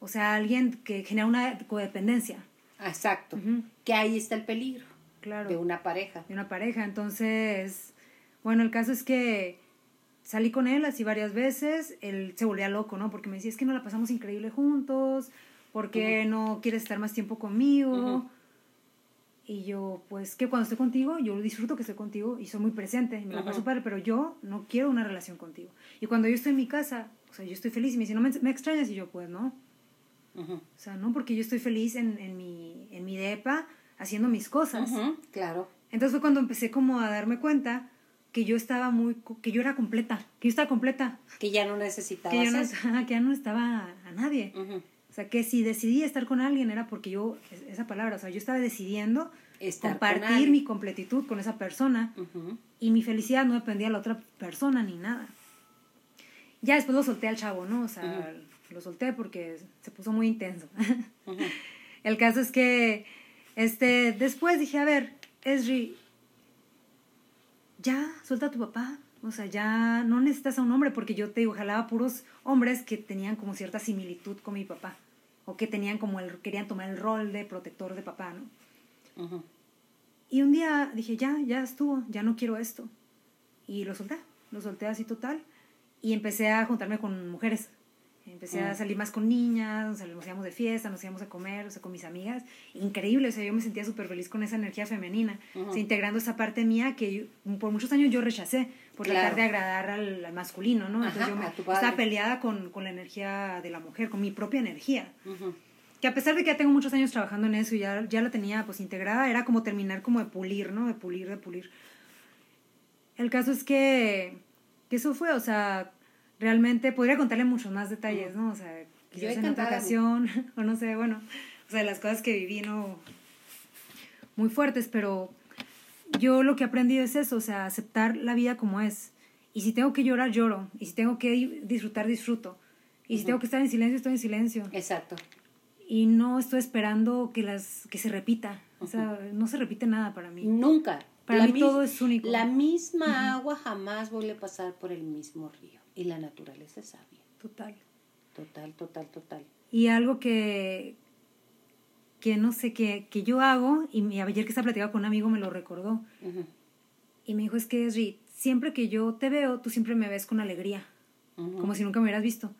o sea, alguien que genera una codependencia. Exacto. Que ahí está el peligro Claro. de una pareja. de una pareja. Entonces, bueno, el caso es que salí con él así varias veces, él se volvía loco, ¿no? Porque me decía, es que no la pasamos increíble juntos, ¿por qué no quieres estar más tiempo conmigo? Ujú. Y yo, pues que cuando estoy contigo, yo disfruto que estoy contigo y soy muy presente, y me la paso padre, pero yo no quiero una relación contigo. Y cuando yo estoy en mi casa, o sea, yo estoy feliz y me dice, ¿no me, me extrañas? Y yo, pues no. Ujú. O sea, no, porque yo estoy feliz en, en, mi, en mi depa haciendo mis cosas. Ujú. Claro. Entonces fue cuando empecé como a darme cuenta que yo estaba muy, que yo era completa, que yo estaba completa, Que ya no necesitabas que yo no, que ya no estaba a nadie. Ujú. O sea, que si decidí estar con alguien era porque yo, es- esa palabra, o sea, yo estaba decidiendo Estar compartir mi completitud con esa persona y mi felicidad no dependía de la otra persona ni nada. Ya después lo solté al chavo, ¿no? O sea, lo solté porque se puso muy intenso. El caso es que este, después dije, a ver, Esri, ya, suelta a tu papá. O sea, ya no necesitas a un hombre, porque yo te digo, jalaba puros hombres que tenían como cierta similitud con mi papá. O que tenían como el, querían tomar el rol de protector de papá, ¿no? Y un día dije, ya, ya estuvo, ya no quiero esto. Y lo solté, lo solté así total. Y empecé a juntarme con mujeres. Empecé a Mm. salir más con niñas, nos íbamos de fiesta, nos íbamos a comer, o sea, con mis amigas. Increíble, o sea, yo me sentía súper feliz con esa energía femenina, o sea, integrando esa parte mía que yo- por muchos años yo rechacé, por Claro. tratar de agradar al, al masculino, ¿no? Entonces Ajá, yo me, estaba peleada con, con la energía de la mujer, con mi propia energía Ujú. que a pesar de que ya tengo muchos años trabajando en eso y ya, ya la tenía pues integrada, era como terminar como de pulir, ¿no? De pulir, de pulir. El caso es que, que eso fue, o sea, realmente podría contarle muchos más detalles, ¿no? O sea, quizás en otra ocasión, o no sé, bueno, o sea, las cosas que viví, ¿no? Muy fuertes, pero yo lo que he aprendido es eso, o sea, aceptar la vida como es. Y si tengo que llorar, lloro. Y si tengo que disfrutar, disfruto. Y si tengo que estar en silencio, estoy en silencio Exacto. y no estoy esperando que las que se repita o sea no se repite nada para mí Nunca. Para mí todo es único. La misma agua jamás vuelve a pasar por el mismo río. Y la naturaleza es sabia. total Total, total, total. Y algo que, que no sé, que, que yo hago, y ayer que estaba platicando con un amigo me lo recordó, y me dijo, es que Esri, siempre que yo te veo, tú siempre me ves con alegría, como si nunca me hubieras visto.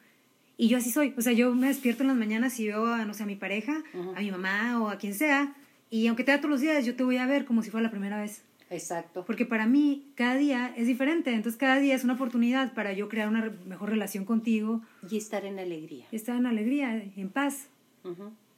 Y yo así soy, o sea, yo me despierto en las mañanas y veo a, no sé, a mi pareja, a mi mamá o a quien sea, y aunque te da todos los días, yo te voy a ver como si fuera la primera vez. Exacto. Porque para mí cada día es diferente, entonces cada día es una oportunidad para yo crear una mejor relación contigo. Y estar en alegría. estar en alegría, en paz.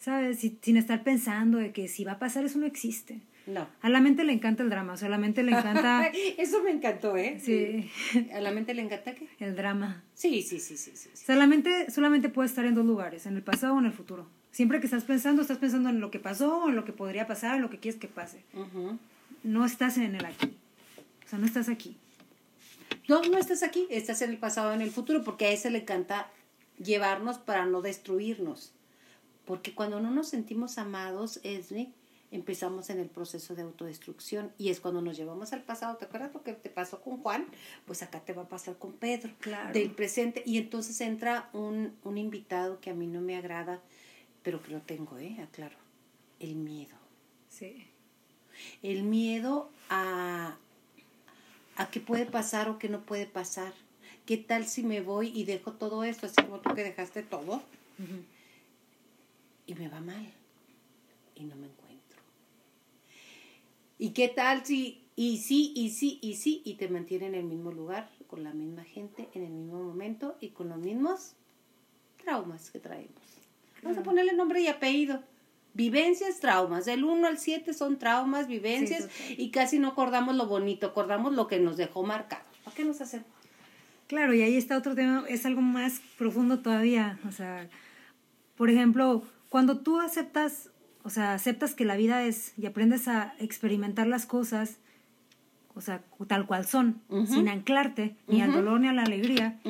¿Sabes? sin estar pensando de que si va a pasar eso no existe. No. A la mente le encanta el drama, o sea, a la mente le encanta... Eso me encantó, ¿eh? Sí. ¿A la mente le encanta qué? El drama. Sí, sí, sí, sí, sí. O sea, la mente solamente puede estar en dos lugares, en el pasado o en el futuro. Siempre que estás pensando, estás pensando en lo que pasó, en lo que podría pasar, en lo que quieres que pase. No estás en el aquí. O sea, no estás aquí. No, no estás aquí, estás en el pasado o en el futuro, porque a ese le encanta llevarnos para no destruirnos. Porque cuando no nos sentimos amados, Esme, empezamos en el proceso de autodestrucción y es cuando nos llevamos al pasado. ¿Te acuerdas lo que te pasó con Juan? Pues acá te va a pasar con Pedro, claro. del presente. Y entonces entra un, un invitado que a mí no me agrada, pero que lo tengo, ¿eh? Aclaro. El miedo. Sí. El miedo a, a qué puede pasar o qué no puede pasar. ¿Qué tal si me voy y dejo todo esto, así como tú que dejaste todo? Y me va mal. Y no me encuentro. ¿Y qué tal si, y sí, y sí, y sí, y te mantiene en el mismo lugar, con la misma gente, en el mismo momento y con los mismos traumas que traemos? Vamos a ponerle nombre y apellido. Vivencias, traumas. Del 1 al 7 son traumas, vivencias, y casi no acordamos lo bonito, acordamos lo que nos dejó marcado. ¿Para qué nos hacemos? Claro, y ahí está otro tema, es algo más profundo todavía. O sea, por ejemplo, cuando tú aceptas o sea, aceptas que la vida es y aprendes a experimentar las cosas, o sea, tal cual son, sin anclarte ni al dolor ni a la alegría,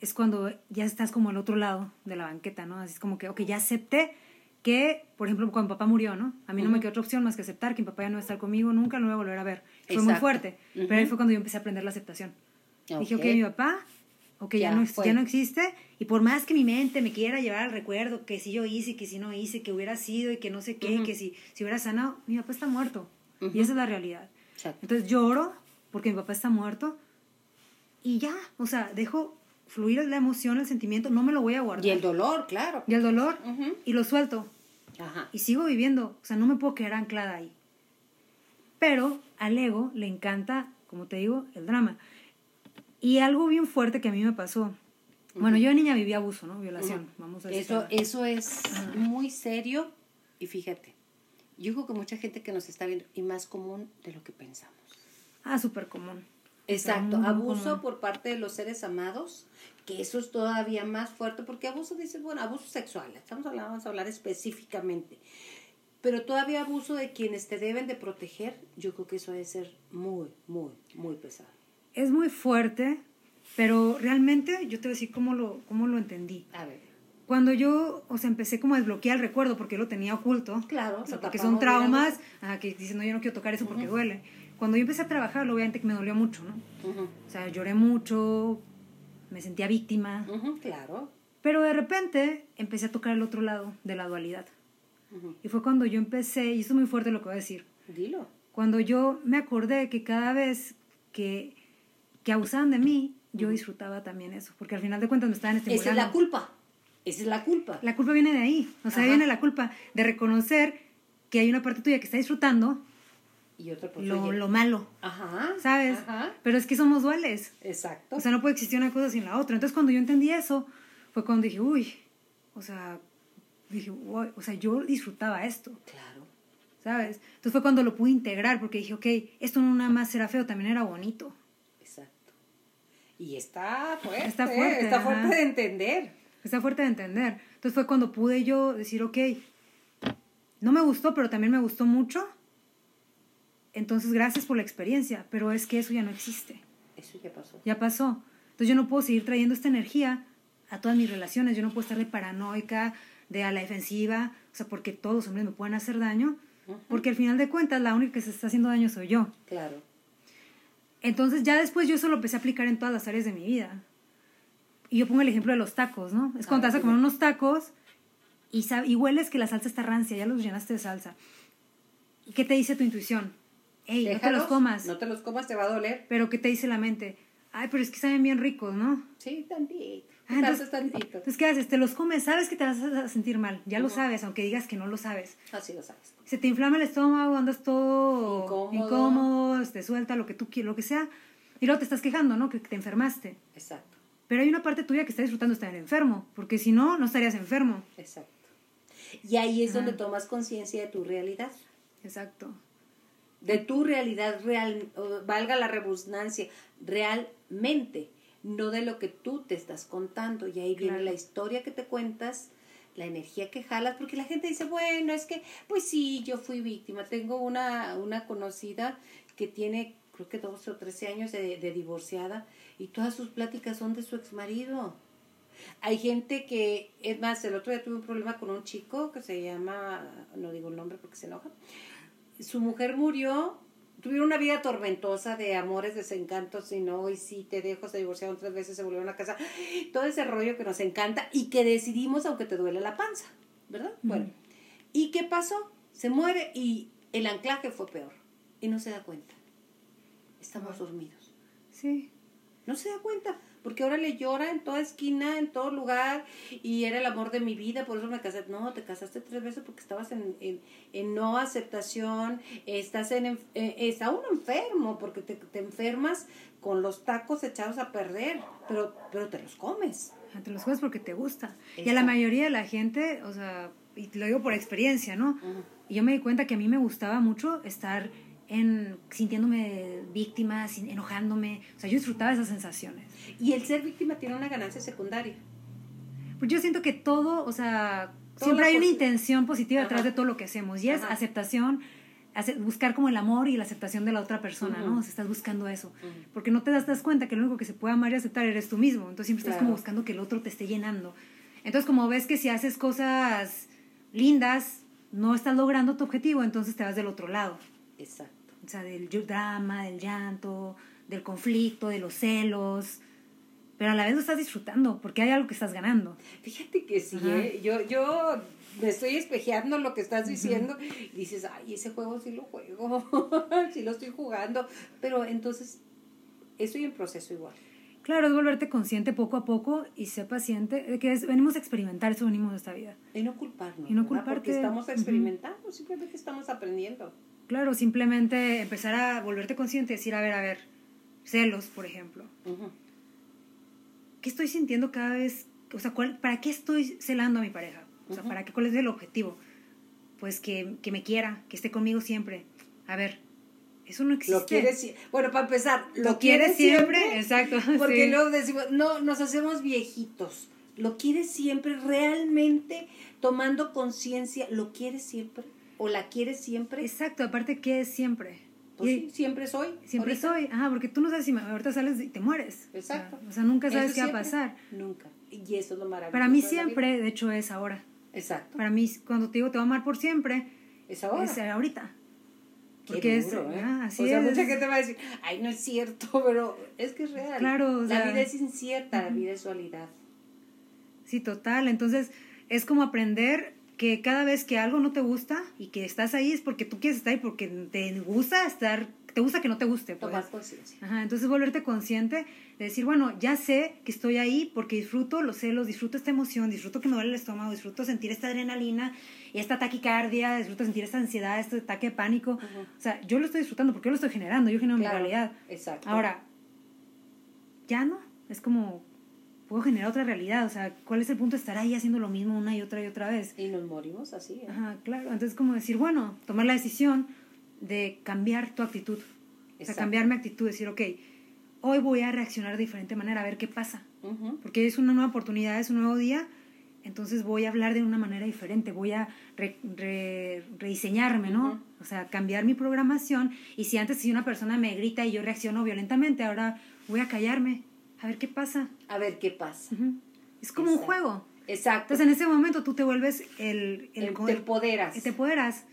es cuando ya estás como al otro lado de la banqueta, ¿no? Así es como que, ok, ya acepté que, por ejemplo, cuando papá murió, ¿no? A mí no me quedó otra opción más que aceptar que mi papá ya no va a estar conmigo, nunca lo voy a volver a ver. Fue muy fuerte, pero ahí fue cuando yo empecé a aprender la aceptación. Dije, ok, mi papá o que ya, no, ya no existe, y por más que mi mente me quiera llevar al recuerdo que si yo hice, que si no hice, que hubiera sido y que no sé qué, que si, si hubiera sanado, mi papá está muerto. Y esa es la realidad. Entonces lloro porque mi papá está muerto y ya, o sea, dejo fluir la emoción, el sentimiento, no me lo voy a guardar. Y el dolor, claro. Y el dolor, y lo suelto. Y sigo viviendo, o sea, no me puedo quedar anclada ahí. Pero al ego le encanta, como te digo, el drama. Y algo bien fuerte que a mí me pasó. Bueno, yo de niña vivía abuso, ¿no? Violación. Vamos a eso, eso es muy serio y fíjate, yo creo que mucha gente que nos está viendo y más común de lo que pensamos. Ah, súper común. Exacto, abuso por parte de los seres amados, que eso es todavía más fuerte, porque abuso dice, bueno, abuso sexual, estamos hablando, vamos a hablar específicamente, pero todavía abuso de quienes te deben de proteger, yo creo que eso debe ser muy, muy, muy pesado es muy fuerte, pero realmente yo te voy a decir cómo lo, cómo lo entendí. A ver. Cuando yo, o sea, empecé como a desbloquear el recuerdo porque lo tenía oculto. Claro. O sea, porque son traumas, que dicen, no, yo no quiero tocar eso porque duele. Cuando yo empecé a trabajar, obviamente que me dolió mucho, ¿no? O sea, lloré mucho, me sentía víctima. claro. Pero de repente empecé a tocar el otro lado de la dualidad. Y fue cuando yo empecé, y esto es muy fuerte lo que voy a decir. Dilo. Cuando yo me acordé que cada vez que que abusaban de mí, yo disfrutaba también eso, porque al final de cuentas me estaban estimulando. Esa es la culpa, esa es la culpa. La culpa viene de ahí, o sea, viene la culpa de reconocer que hay una parte tuya que está disfrutando y otra pues, lo, lo, malo. Ajá. ¿Sabes? Pero es que somos duales. Exacto. O sea, no puede existir una cosa sin la otra. Entonces, cuando yo entendí eso, fue cuando dije, uy, o sea, dije, uy, o sea, yo disfrutaba esto. Claro. ¿Sabes? Entonces fue cuando lo pude integrar, porque dije, ok, esto no nada más era feo, también era bonito. Y está fuerte, está fuerte, está fuerte de entender. Está fuerte de entender. Entonces fue cuando pude yo decir, ok, no me gustó, pero también me gustó mucho. Entonces, gracias por la experiencia, pero es que eso ya no existe. Eso ya pasó. Ya pasó. Entonces yo no puedo seguir trayendo esta energía a todas mis relaciones. Yo no puedo estar de paranoica, de a la defensiva, o sea, porque todos los hombres me pueden hacer daño. Porque al final de cuentas, la única que se está haciendo daño soy yo. Claro. Entonces ya después yo eso lo empecé a aplicar en todas las áreas de mi vida. y yo pongo el ejemplo de los tacos, ¿no? Es cuando Ah, te vas a sí. comer unos tacos y, hueles que la salsa está rancia, ya los llenaste de salsa. ¿Y qué te dice tu intuición? Ey, no te los comas. No te los comas, te va a doler. Pero ¿qué te dice la mente? Ay, pero es que saben bien ricos, ¿no? Sí, tantito. Ah, entonces, tantito. entonces, ¿qué haces? Te los comes, sabes que te vas a sentir mal, ya lo sabes, aunque digas que no lo sabes. Así lo sabes. Se te inflama el estómago, andas todo Incómodo. incómodo, te suelta lo que tú quieras, lo que sea, y luego te estás quejando, ¿no? Que te enfermaste. Exacto, Pero hay una parte tuya que está disfrutando estar enfermo, porque si no, no estarías enfermo. exacto. Y ahí es donde tomas conciencia de tu realidad. Exacto. de tu realidad real, valga la redundancia, realmente, no de lo que tú te estás contando. Y ahí viene la historia que te cuentas, la energía que jalas, porque la gente dice, bueno, es que, pues sí, yo fui víctima. Tengo una, una conocida que tiene, creo que 12 o 13 años de, de divorciada y todas sus pláticas son de su exmarido. Hay gente que, es más, el otro día tuve un problema con un chico que se llama, no digo el nombre porque se enoja, su mujer murió, tuvieron una vida tormentosa de amores, desencantos, y no, y sí, te dejo, se divorciaron tres veces, se volvieron a casa, todo ese rollo que nos encanta y que decidimos aunque te duele la panza, ¿verdad? Bueno, ¿y qué pasó? Se muere y el anclaje fue peor y no se da cuenta. Estamos dormidos. Sí. No se da cuenta, porque ahora le llora en toda esquina, en todo lugar, y era el amor de mi vida, por eso me casé. No, te casaste tres veces porque estabas en, en, en no aceptación, estás en, enf- eh, está uno enfermo, porque te, te enfermas con los tacos echados a perder, pero, pero te los comes. Ah, Te los juegas porque te gusta. Y a la mayoría de la gente, o sea, y lo digo por experiencia, ¿no? Y yo me di cuenta que a mí me gustaba mucho estar en sintiéndome víctima, sin, enojándome. O sea, yo disfrutaba esas sensaciones. Y el ser víctima tiene una ganancia secundaria. Pues yo siento que todo, o sea, Todo siempre hay una intención positiva detrás de todo lo que hacemos. Y es Ajá. aceptación, ace- buscar como el amor y la aceptación de la otra persona, ¿no? O sea, estás buscando eso. Porque no te das, das cuenta que lo único que se puede amar y aceptar eres tú mismo. Entonces siempre estás Claro. como buscando que el otro te esté llenando. Entonces como ves que si haces cosas lindas, no estás logrando tu objetivo, entonces te vas del otro lado. Exacto. O sea, del drama, del llanto, del conflicto, de los celos. Pero a la vez lo estás disfrutando porque hay algo que estás ganando. Fíjate que sí. ¿eh? yo, yo me estoy espejeando lo que estás diciendo. y Dices, ay, ese juego sí lo juego, sí lo estoy jugando. Pero entonces, estoy en proceso igual. Claro, es volverte consciente poco a poco y ser paciente de que es- venimos a experimentar, eso venimos a esta vida. Y no culparnos. Y no ¿verdad? Porque culparte. estamos experimentando, simplemente estamos aprendiendo. Claro, simplemente empezar a volverte consciente y decir, a ver, a ver, celos, por ejemplo. ¿Qué estoy sintiendo cada vez? O sea, ¿cuál, ¿para qué estoy celando a mi pareja? O sea. ¿para qué? ¿Cuál es el objetivo? Pues que, que me quiera, que esté conmigo siempre. A ver, eso no existe. Lo quieres, bueno, para empezar, lo, Lo quieres quieres siempre, siempre, exacto, Porque sí. luego decimos, no, nos hacemos viejitos. Lo quieres siempre, realmente tomando conciencia, ¿lo quieres siempre? ¿O la quieres siempre? Exacto, aparte, ¿qué es siempre? Pues Y- sí, siempre soy. Siempre ahorita. soy, ajá, porque tú no sabes si ahorita sales y te mueres. Exacto. O sea, o sea, nunca sabes Eso qué va a pasar. Nunca. Y eso es lo maravilloso. Para mí la siempre, de hecho, es ahora. Exacto. Para mí, cuando te digo te voy a amar por siempre, Es ahora. es ahorita. Qué Porque es, duro, ¿eh? ah, así o sea, es. mucha gente va a decir, ay, no es cierto, pero es que es real. Claro, o La sea, vida es incierta, la vida es dualidad. Sí, total. Entonces, es como aprender que cada vez que algo no te gusta y que estás ahí es porque tú quieres estar ahí, porque te gusta estar, te gusta que no te guste. Pues. Tomar conciencia. Ajá, entonces volverte consciente de decir, bueno, ya sé que estoy ahí porque disfruto los celos, disfruto esta emoción, disfruto que me duele el estómago, disfruto sentir esta adrenalina y esta taquicardia, disfruto sentir esta ansiedad, este ataque de pánico. O sea, yo lo estoy disfrutando porque yo lo estoy generando, yo genero Claro, mi realidad. Exacto. Ahora, ya no, es como, puedo generar otra realidad, o sea, ¿cuál es el punto de estar ahí haciendo lo mismo una y otra y otra vez? Y nos morimos así. ¿eh? Ajá, claro, entonces como decir, bueno, tomar la decisión de cambiar tu actitud, o sea, Exacto. cambiar mi actitud, decir, ok, hoy voy a reaccionar de diferente manera, a ver qué pasa, Ujú. porque es una nueva oportunidad, es un nuevo día, entonces voy a hablar de una manera diferente, voy a re- re- rediseñarme, ¿no? Ujú. O sea, cambiar mi programación y si antes si una persona me grita y yo reacciono violentamente, ahora voy a callarme, a ver qué pasa. A ver qué pasa. Es como un Exacto. juego. Exacto. Entonces en ese momento tú te vuelves el... el, Em- te empoderas. te empoderas.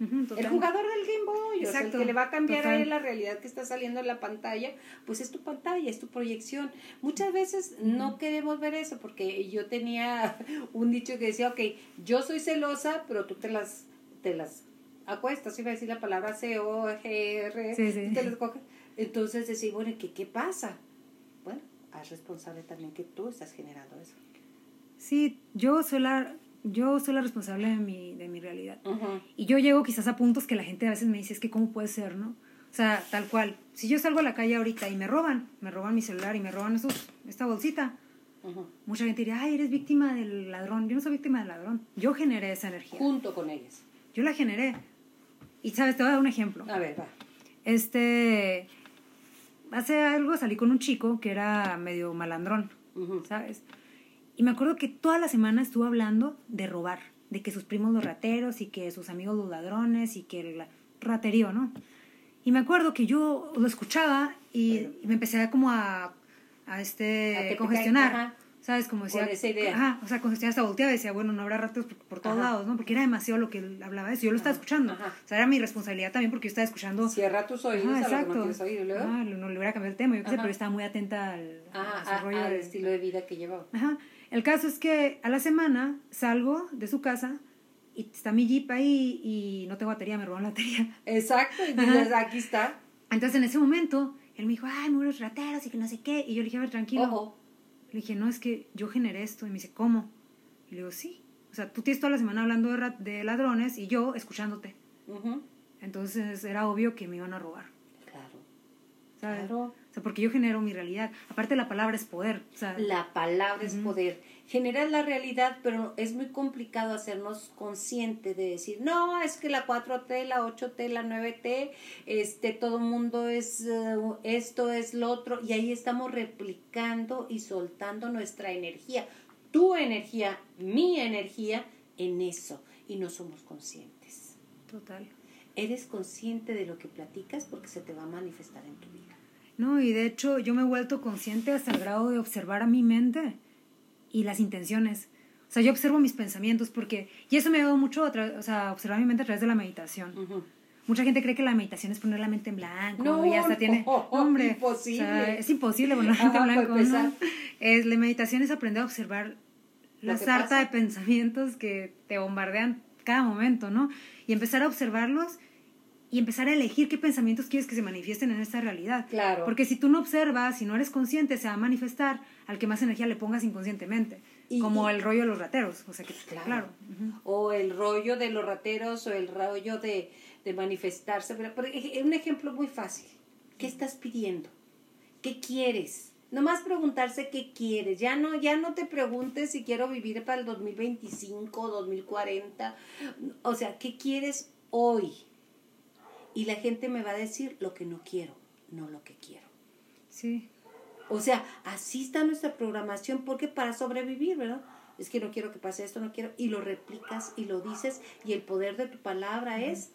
el jugador del Game Boy, o sea, el que le va a cambiar a él la realidad que está saliendo en la pantalla, pues es tu pantalla, es tu proyección. Muchas veces no queremos ver eso, porque yo tenía un dicho que decía, ok, yo soy celosa, pero tú te las, te las acuestas, iba a decir la palabra C-O-G-R, te las coges. Entonces decir, bueno, ¿qué, ¿qué pasa? Bueno, es responsable también que tú estás generando eso. Sí, yo soy la, yo soy la responsable de mi, de mi realidad. Y yo llego quizás a puntos que la gente a veces me dice, es que cómo puede ser, ¿no? O sea, tal cual. Si yo salgo a la calle ahorita y me roban, me roban mi celular y me roban esos, esta bolsita, mucha gente diría, ay, eres víctima del ladrón. Yo no soy víctima del ladrón. Yo generé esa energía. Junto con ellos. Yo la generé. Y, ¿sabes? Te voy a dar un ejemplo. A ver, va. Este, hace algo salí con un chico que era medio malandrón, ¿sabes? Y me acuerdo que toda la semana estuvo hablando de robar, de que sus primos los rateros y que sus amigos los ladrones y que el raterío, ¿no? Y me acuerdo que yo lo escuchaba y, me empecé a como a, a este, congestionar. ¿Sabes? Como decía. esa idea. Ajá, o sea, cuando hasta volteaba y decía, bueno, no habrá ratos por, todos lados, ¿no? Porque era demasiado lo que él hablaba de eso. Yo lo estaba escuchando. O sea, era mi responsabilidad también porque yo estaba escuchando. Cierra tus oídos Ajá, exacto. a lo que no oír, luego. Ah, no le hubiera cambiado el tema, yo qué sé, pero estaba muy atenta al, al estilo de vida que llevaba. Ajá. El caso es que a la semana salgo de su casa y está mi jeep ahí y no tengo batería, me roban la batería. Exacto, entonces aquí está. Entonces en ese momento él me dijo, ay, muros rateros y que no sé qué. Y yo le dije, a ver, tranquilo. Ojo. Le dije, no, es que yo generé esto. Y me dice, ¿cómo? Y le digo, sí. O sea, tú tienes toda la semana hablando de, de ladrones y yo escuchándote. Entonces era obvio que me iban a robar. Claro. ¿Sabes? Claro. O sea, porque yo genero mi realidad. Aparte, la palabra es poder. la palabra es poder. Generar la realidad, pero es muy complicado hacernos consciente de decir, no, es que la 4T, la 8T, la 9T, este, todo mundo es eh, esto, es lo otro, y ahí estamos replicando y soltando nuestra energía, tu energía, mi energía, en eso, y no somos conscientes. Total. Eres consciente de lo que platicas porque se te va a manifestar en tu vida. No, y de hecho yo me he vuelto consciente hasta el grado de observar a mi mente y las intenciones. O sea, yo observo mis pensamientos porque, y eso me ayudado mucho, o sea, observar mi mente a través de la meditación. Mucha gente cree que la meditación es poner la mente en blanco no, y hasta tiene, hombre, imposible. es imposible poner la mente en blanco. ¿no? Es, la meditación es aprender a observar la sarta de pensamientos que te bombardean cada momento, ¿no? Y empezar a observarlos y empezar a elegir qué pensamientos quieres que se manifiesten en esta realidad. Claro. Porque si tú no observas, si no eres consciente, se va a manifestar al que más energía le pongas inconscientemente. como el rollo de los rateros. O sea que, claro. O el rollo de los rateros o el rollo de, de manifestarse. Pero, un ejemplo muy fácil. ¿Qué estás pidiendo? ¿Qué quieres? Nomás preguntarse qué quieres. Ya no, ya no te preguntes si quiero vivir para el 2025, 2040. O sea, ¿qué quieres hoy? Y la gente me va a decir lo que no quiero, no lo que quiero. Sí. O sea, así está nuestra programación, porque para sobrevivir, ¿verdad? Es que no quiero que pase esto, no quiero, y lo replicas y lo dices, y el poder de tu palabra es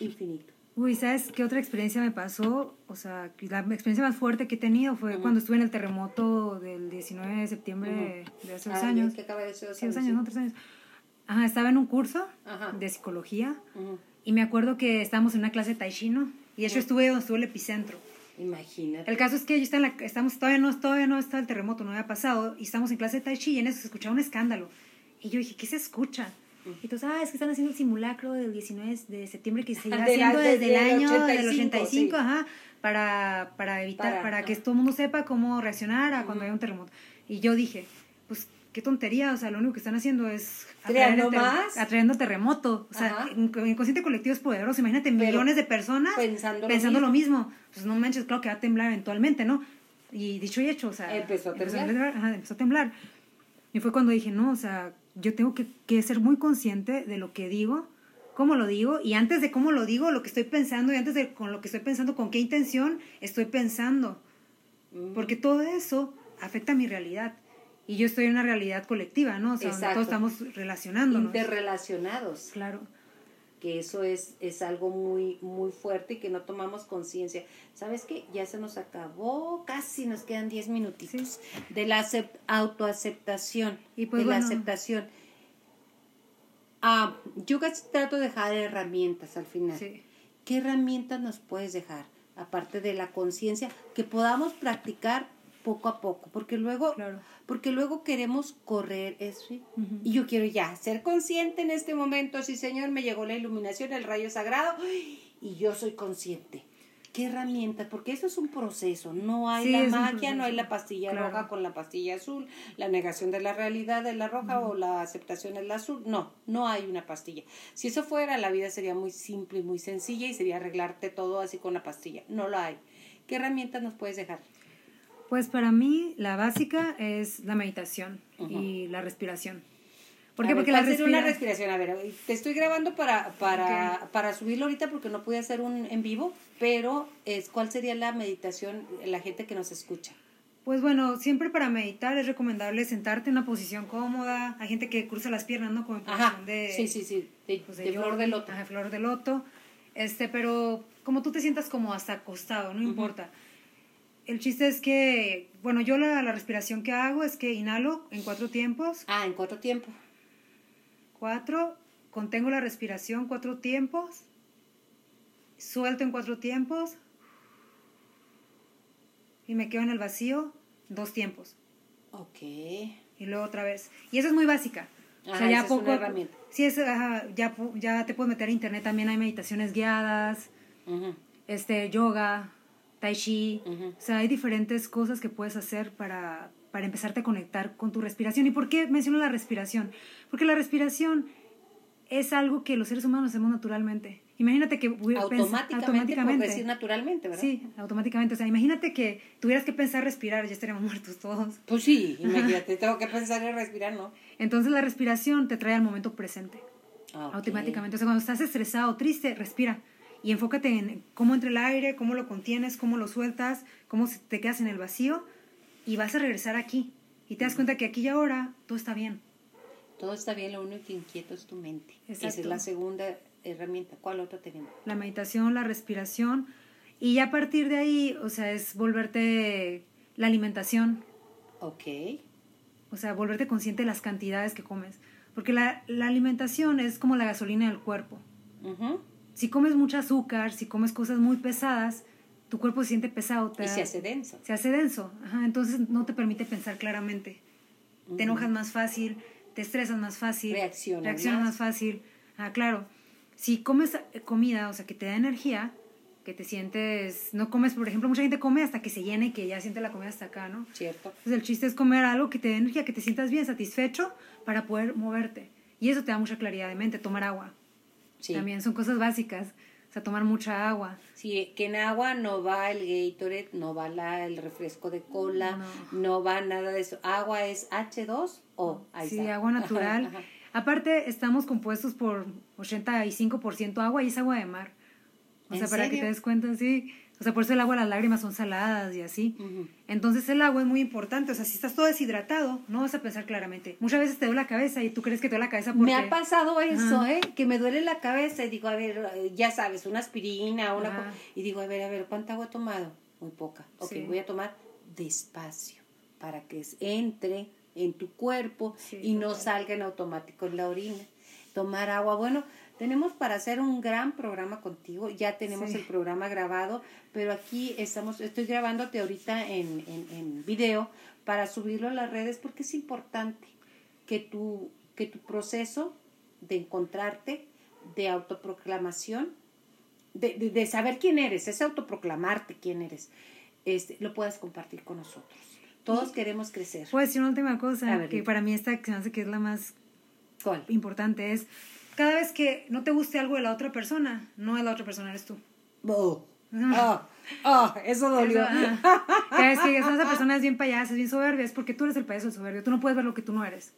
infinito. Uy, ¿sabes qué otra experiencia me pasó? O sea, la experiencia más fuerte que he tenido fue cuando estuve en el terremoto del 19 de septiembre de hace dos años. Que acaba de ser dos sí, dos años, no, tres años. Ajá, estaba en un curso de psicología. Y me acuerdo que estábamos en una clase de tai chi, ¿no? Y eso estuve donde estuvo el epicentro. Imagínate. El caso es que yo estaba en la, estamos, todavía no, todavía no estaba el terremoto, no había pasado, y estamos en clase de tai chi y en eso se escuchaba un escándalo. Y yo dije, ¿qué se escucha? Y entonces, ah, es que están haciendo el simulacro del 19 de septiembre que se iba haciendo desde, el año 85, del 85, ajá, para, para evitar, para, que todo el mundo sepa cómo reaccionar a cuando hay un terremoto. Y yo dije, pues qué tontería, o sea, lo único que están haciendo es atrayendo más, atrayendo terremoto, o sea, el inconsciente colectivo es poderoso, imagínate millones de personas pensando, lo, mismo. pues no manches, claro que va a temblar eventualmente, ¿no? Y dicho y hecho, o sea, empezó a temblar, empezó a, temblar. Y fue cuando dije, no, o sea, yo tengo que, que ser muy consciente de lo que digo, cómo lo digo, y antes de cómo lo digo, lo que estoy pensando, y antes de con lo que estoy pensando, con qué intención estoy pensando. Mm. Porque todo eso afecta a mi realidad y yo estoy en una realidad colectiva, ¿no? O sea, todos estamos relacionándonos. Interrelacionados. Claro. Que eso es, es algo muy, muy fuerte y que no tomamos conciencia. ¿Sabes qué? Ya se nos acabó, casi nos quedan 10 minutitos de la autoaceptación, y pues, de la aceptación. Ah, yo casi trato de dejar herramientas al final. Sí. ¿Qué herramientas nos puedes dejar? Aparte de la conciencia, que podamos practicar poco a poco, porque luego, Claro. porque luego queremos correr eso. Y yo quiero ya ser consciente en este momento, sí Señor, me llegó la iluminación, el rayo sagrado, y yo soy consciente. ¿Qué herramienta? Porque eso es un proceso, no hay Sí, la es magia, no hay la pastilla Claro. roja con la pastilla azul, la negación de la realidad de la roja o la aceptación de la azul. No, no hay una pastilla. Si eso fuera, la vida sería muy simple y muy sencilla y sería arreglarte todo así con una pastilla. No lo hay. ¿Qué herramientas nos puedes dejar? Pues para mí la básica es la meditación y la respiración. ¿Por qué? ver, Porque la ¿cuál sería una respira- respiración. A ver, te estoy grabando para, para, para subirlo ahorita porque no pude hacer un en vivo, pero es ¿cuál sería la meditación la gente que nos escucha? Pues bueno, siempre para meditar es recomendable sentarte en una posición cómoda. Hay gente que cruza las piernas, ¿no? Como en posición Ajá, de, sí, sí, sí, de, pues, de de flor de loto. Ajá, flor de loto. Este, pero como tú te sientas como hasta acostado, no importa. El chiste es que, bueno, yo la, la respiración que hago es que inhalo en cuatro tiempos, Ah, en cuánto tiempo. cuatro, contengo la respiración cuatro tiempos, suelto en cuatro tiempos y me quedo en el vacío dos tiempos. Ok. y luego otra vez. Y eso es muy básica. o Ajá, sea, ya esa es poco. Sí, es, ajá, ya, ya te puedes meter a internet también, hay meditaciones guiadas, Ujú. este, yoga, tai chi. Ujú. O sea, hay diferentes cosas que puedes hacer para, para empezarte a conectar con tu respiración. ¿Y por qué menciono la respiración? Porque la respiración es algo que los seres humanos hacemos naturalmente. Imagínate que Automáticamente, por decir naturalmente, ¿verdad? Sí, automáticamente. O sea, imagínate que tuvieras que pensar respirar, ya estaríamos muertos todos. Pues sí, imagínate, tengo que pensar en respirar, ¿no? Entonces la respiración te trae al momento presente. Ah, ok. Automáticamente. O sea, cuando estás estresado, triste, respira. Y enfócate en cómo entra el aire, cómo lo contienes, cómo lo sueltas, cómo te quedas en el vacío. Y vas a regresar aquí. Y te das cuenta que aquí y ahora todo está bien. Todo está bien, lo único que inquieto es tu mente. Esa es Exacto. la segunda herramienta. ¿Cuál otra tenemos? La meditación, la respiración. Y ya a partir de ahí, o sea, es volverte la alimentación. Ok. O sea, volverte consciente de las cantidades que comes. Porque la, la alimentación es como la gasolina del cuerpo. Ujú. Si comes mucho azúcar, si comes cosas muy pesadas, tu cuerpo se siente pesado. te Y da- se hace denso. se hace denso. Ajá, entonces no te permite pensar claramente. Te enojas más fácil, te estresas más fácil. Reaccionas reaccionas más. más fácil. Ah, claro. Si comes eh, comida, o sea, que te da energía, que te sientes... No comes, por ejemplo, mucha gente come hasta que se llena y que ya siente la comida hasta acá, ¿no? ¿Cierto? Entonces el chiste es comer algo que te dé energía, que te sientas bien, satisfecho para poder moverte. Y eso te da mucha claridad de mente, tomar agua. Sí. También son cosas básicas. O sea, tomar mucha agua. Sí, que en agua no va el Gatorade, no va la, el refresco de cola, no. va nada de eso. Agua es H2O. Ahí sí, está. agua natural. Ajá. Aparte, estamos compuestos por 85% agua y es agua de mar. O ¿En sea, para que te des cuenta, sí. O sea, por eso el agua, las lágrimas son saladas y así. Entonces el agua es muy importante. O sea, si estás todo deshidratado, no vas a pensar claramente. Muchas veces te duele la cabeza y tú crees que te duele la cabeza porque... Me ha pasado eso. ¿eh? Que me duele la cabeza y digo, a ver, eh, ya sabes, una aspirina, una... Co- Y digo, a ver, a ver, ¿cuánta agua he tomado? Muy poca. Ok, Sí. voy a tomar despacio para que entre en tu cuerpo Sí, y no salga en automático en la orina. Tomar agua. Bueno, tenemos para hacer un gran programa contigo. Ya tenemos Sí. el programa grabado, pero aquí estamos, estoy grabándote ahorita en, en, en video para subirlo a las redes porque es importante que tu, que tu proceso de encontrarte, de autoproclamación, de, de, de saber quién eres, es autoproclamarte quién eres, este, lo puedas compartir con nosotros. Todos queremos crecer. Puedo decir una última cosa ver, que para mí esta que es la más ¿Cuál? importante es cada vez que no te guste algo de la otra persona, no es la otra persona, eres tú. Oh, oh, oh, eso dolió. Eso. Cada vez que esa persona es bien payasa, es bien soberbia, es porque tú eres el payaso del soberbio. Tú no puedes ver lo que tú no eres.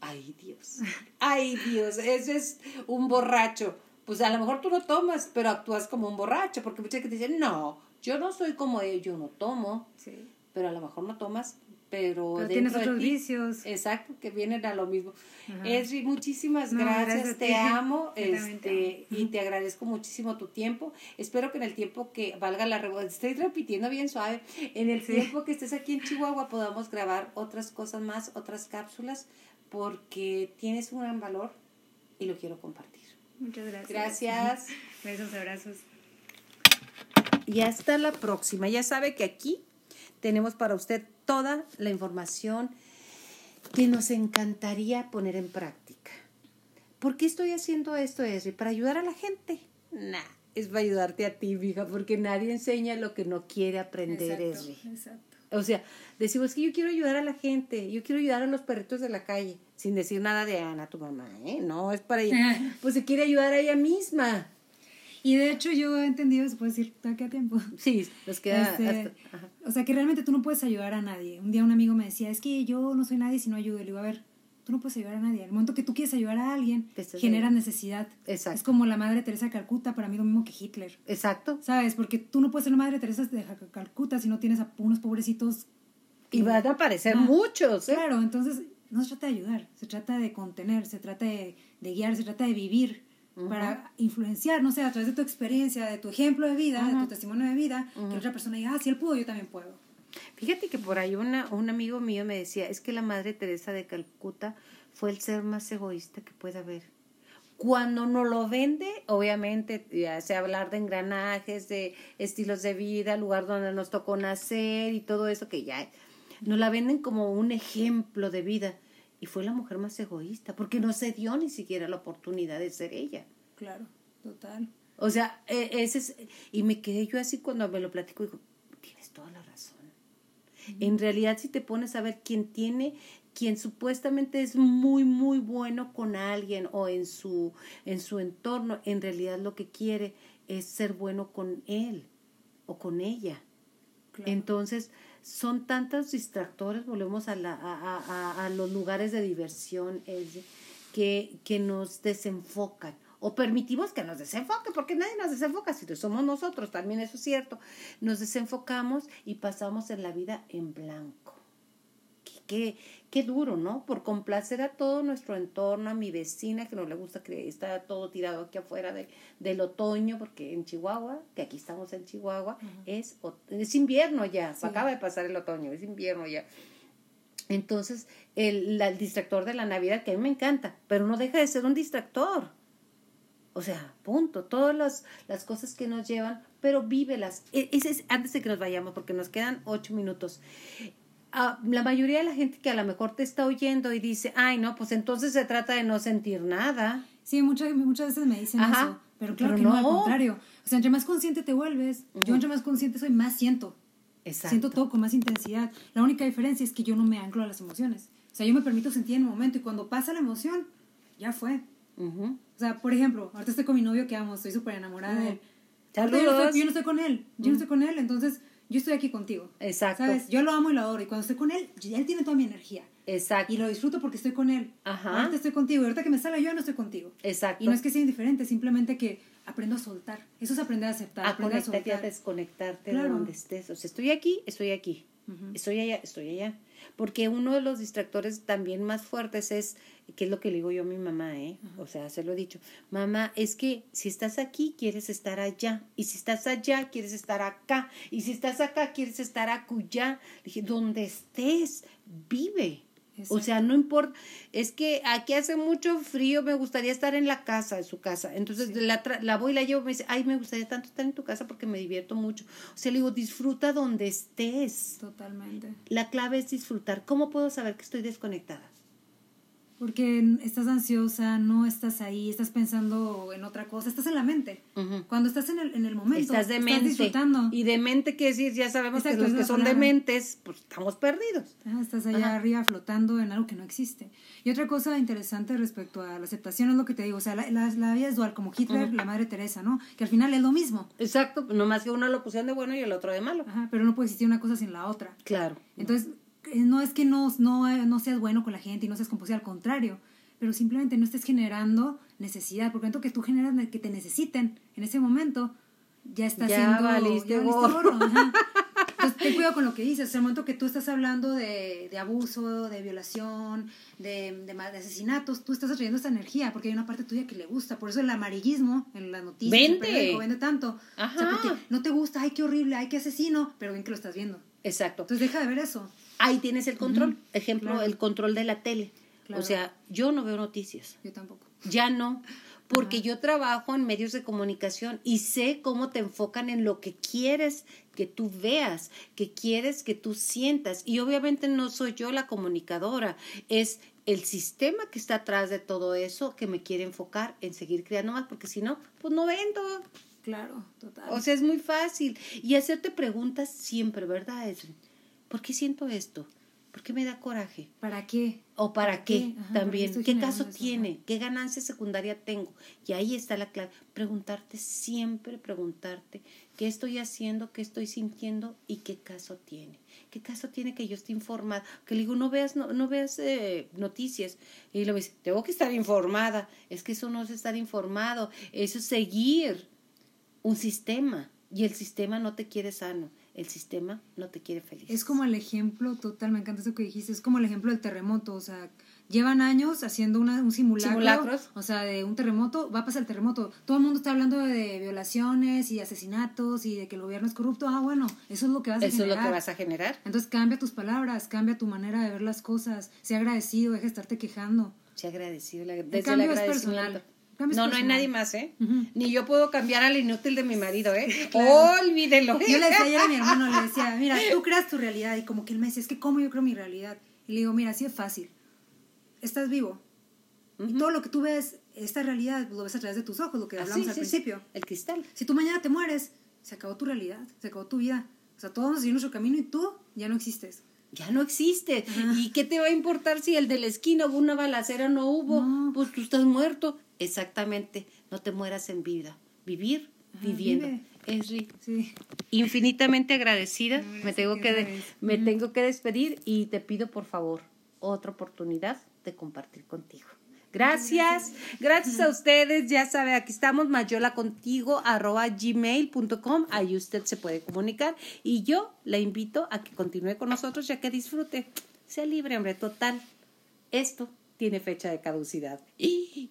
Ay, Dios. Ay, Dios, ese es un borracho. Pues a lo mejor tú no tomas, pero actúas como un borracho, porque mucha gente dice, no, yo no soy como él, yo no tomo, Sí. pero a lo mejor no tomas, pero, Pero dentro tienes de otros ti- vicios. Exacto, que vienen a lo mismo. Ajá. Esri, muchísimas No, gracias, te amo, este, y te agradezco muchísimo tu tiempo. Espero que en el tiempo que valga la estoy repitiendo bien suave, en el Sí. tiempo que estés aquí en Chihuahua podamos grabar otras cosas más, otras cápsulas, porque tienes un gran valor, y lo quiero compartir. Muchas gracias. Gracias. Besos, abrazos. Y hasta la próxima. Ya sabe que aquí tenemos para usted toda la información que nos encantaría poner en práctica. ¿Por qué estoy haciendo esto, Esri? ¿Para ayudar a la gente? Nah, es para ayudarte a ti, hija, porque nadie enseña lo que no quiere aprender, Exacto, Esri. exacto. O sea, decimos que yo quiero ayudar a la gente, yo quiero ayudar a los perritos de la calle, sin decir nada de Ana, tu mamá, ¿eh? No, es para ella. Pues se quiere ayudar a ella misma. Y de hecho yo he entendido, se puede decir, ¿a qué tiempo? Sí, nos queda Este, hasta- ajá. o sea que realmente tú no puedes ayudar a nadie. Un día un amigo me decía, es que yo no soy nadie si no ayudo. Le digo, a ver, tú no puedes ayudar a nadie. Al momento que tú quieres ayudar a alguien, Te estás genera ayudando. necesidad. Exacto. Es como la madre Teresa de Calcuta, para mí lo mismo que Hitler. Exacto. ¿Sabes? Porque tú no puedes ser la madre Teresa de Calcuta si no tienes a unos pobrecitos. Y van a aparecer Ah, muchos, ¿eh? Claro, entonces no se trata de ayudar, se trata de contener, se trata de, de guiar, se trata de vivir para influenciar, no sé, a través de tu experiencia, de tu ejemplo de vida, de tu testimonio de vida, que otra persona diga, ah, si él pudo, yo también puedo. Fíjate que por ahí una, un amigo mío me decía, es que la Madre Teresa de Calcuta fue el ser más egoísta que puede haber. Cuando no lo vende, obviamente, ya sea hablar de engranajes, de estilos de vida, lugar donde nos tocó nacer y todo eso que ya nos la venden como un ejemplo de vida. Y fue la mujer más egoísta, porque no se dio ni siquiera la oportunidad de ser ella. Claro, total. O sea, e- ese es, y me quedé yo así cuando me lo platico, digo, tienes toda la razón. En realidad, si te pones a ver quién tiene, quien supuestamente es muy, muy bueno con alguien o en su, en su entorno, en realidad lo que quiere es ser bueno con él o con ella. Claro. Entonces, son tantos distractores, volvemos a, la, a, a- a- los lugares de diversión, Elsie, que, que nos desenfocan. O permitimos que nos desenfoque, porque nadie nos desenfoca, si somos nosotros, también eso es cierto. Nos desenfocamos y pasamos en la vida en blanco. Qué, qué, duro, ¿no? Por complacer a todo nuestro entorno, a mi vecina que no le gusta que está todo tirado aquí afuera de, del otoño, porque en Chihuahua, que aquí estamos en Chihuahua, es, es invierno ya, Sí. acaba de pasar el otoño, es invierno ya. Entonces, el, la- el distractor de la Navidad, que a mí me encanta, pero no deja de ser un distractor. O sea, punto. Todas las, las cosas que nos llevan, pero vívelas. E- Ese es, antes de que nos vayamos, porque nos quedan ocho minutos. Ah, la mayoría de la gente que a lo mejor te está oyendo y dice, ay, no, pues entonces se trata de no sentir nada. Sí, muchas, muchas veces me dicen Ajá, eso, pero claro pero que no. al no. contrario. O sea, entre más consciente te vuelves, yo entre más consciente soy, más siento. Exacto. Siento todo con más intensidad. La única diferencia es que yo no me anclo a las emociones. O sea, yo me permito sentir en el momento y cuando pasa la emoción, ya fue. Ujú. O sea, por ejemplo, ahorita estoy con mi novio que amo, estoy súper enamorada de él. Saludos. Ahorita Yo no, estoy, yo no estoy con él, yo no estoy con él, entonces yo estoy aquí contigo. Exacto. ¿Sabes? Yo lo amo y lo adoro y cuando estoy con él, él tiene toda mi energía. Exacto. Y lo disfruto porque estoy con él. Ajá. Ahorita estoy contigo y ahorita que me salga yo no estoy contigo. Exacto. Y no es que sea indiferente, simplemente que aprendo a soltar. Eso es aprender a aceptar, a aprender a y a desconectarte Claro. de donde estés. O sea, estoy aquí, estoy aquí. Estoy allá, estoy allá. Porque uno de los distractores también más fuertes es, que es lo que le digo yo a mi mamá, ¿eh? O sea, se lo he dicho. Mamá, es que si estás aquí, quieres estar allá. Y si estás allá, quieres estar acá. Y si estás acá, quieres estar acullá. Dije, donde estés, vive. O sea, no importa, es que aquí hace mucho frío, me gustaría estar en la casa, en su casa. Entonces la, tra- la voy y la llevo, me dice, ay, me gustaría tanto estar en tu casa porque me divierto mucho. O sea, le digo, disfruta donde estés. Totalmente. La clave es disfrutar. ¿Cómo puedo saber que estoy desconectada? Porque estás ansiosa, no estás ahí, estás pensando en otra cosa, estás en la mente. Cuando estás en el, en el momento, Estás demente. disfrutando. Y demente quiere decir, ya sabemos Exacto, que los que son palabra. dementes, pues estamos perdidos. Ah, estás allá Ajá. arriba flotando en algo que no existe. Y otra cosa interesante respecto a la aceptación es lo que te digo, o sea, la, la, la vida es dual, como Hitler, la madre Teresa, ¿no? Que al final es lo mismo, Exacto, nomás que uno lo pusieron de bueno y el otro de malo. Ajá, pero no puede existir una cosa sin la otra. Claro. Entonces, no es que no, no, no seas bueno con la gente y no seas composible, al contrario, pero simplemente no estés generando necesidad, porque tanto que tú generas ne- que te necesiten en ese momento, ya está Ya siendo... valiste ya gorro. gorro, ajá. Entonces, ten cuidado con lo que dices. O sea, el momento que tú estás hablando de, de abuso, de violación, de, de, ma- de asesinatos, tú estás atrayendo esta energía porque hay una parte tuya que le gusta. Por eso el amarillismo en las noticias, Vende. periódico, vende tanto. O sea, Ajá. porque no te gusta, ay, qué horrible, ay, qué asesino, pero bien que lo estás viendo. Exacto. Entonces, deja de ver eso. Ahí tienes el control. Ejemplo, claro. el control de la tele. Claro. O sea, yo no veo noticias. Yo tampoco. ya no. Porque yo trabajo en medios de comunicación y sé cómo te enfocan en lo que quieres que tú veas, que quieres que tú sientas. Y obviamente no soy yo la comunicadora, es el sistema que está atrás de todo eso que me quiere enfocar en seguir creando más, porque si no, pues no vendo. Claro, total. O sea, es muy fácil. Y hacerte preguntas siempre, ¿verdad, Esri? ¿Por qué siento esto? ¿Por qué me da coraje? ¿Para qué? ¿O para, qué? También. ¿Qué caso tiene? ¿Qué ganancia secundaria tengo? Y ahí está la clave. Preguntarte siempre, preguntarte qué estoy haciendo, qué estoy sintiendo y qué caso tiene. ¿Qué caso tiene que yo esté informada? Que le digo, no veas, no, no veas eh, noticias. Y lo dice, tengo que estar informada. Es que eso no es estar informado, eso es seguir un sistema. Y el sistema no te quiere sano el sistema no te quiere feliz. Es como el ejemplo, total, me encanta eso que dijiste, es como el ejemplo del terremoto, o sea, llevan años haciendo una, un simulacro, Simulacros. o sea, de un terremoto, va a pasar el terremoto, todo el mundo está hablando de violaciones y asesinatos y de que el gobierno es corrupto, ah, bueno, eso es lo que vas a generar. Eso es lo que vas a generar. Entonces cambia tus palabras, cambia tu manera de ver las cosas, sea agradecido, deja de estarte quejando. Sea agradecido, desde el cambio es personal. No, no hay nadie más, ¿eh? Ni yo puedo cambiar al inútil de mi marido, ¿eh? Olvídelo. Yo le decía ayer a mi hermano, le decía, mira, tú creas tu realidad. Y como que él me decía, es que ¿cómo yo creo mi realidad? Y le digo, mira, así es fácil. Estás vivo. Y todo lo que tú ves, esta realidad, lo ves a través de tus ojos, lo que hablamos al principio. El cristal. Si tú mañana te mueres, se acabó tu realidad, se acabó tu vida. O sea, todos vamos a nuestro camino y tú ya no existes ya no existe. ¿Y qué te va a importar si el de la esquina hubo una balacera no hubo? Pues tú estás muerto. Exactamente, no te mueras en vida. Vivir viviendo. Esri, sí. infinitamente agradecida. me tengo que me tengo que despedir y te pido por favor otra oportunidad de compartir contigo. Gracias, gracias a ustedes. Ya sabe, aquí estamos, mayola contigo, arroba gmail.com. Ahí usted se puede comunicar. Y yo la invito a que continúe con nosotros ya que disfrute. Sea libre, hombre, total. Esto tiene fecha de caducidad. Y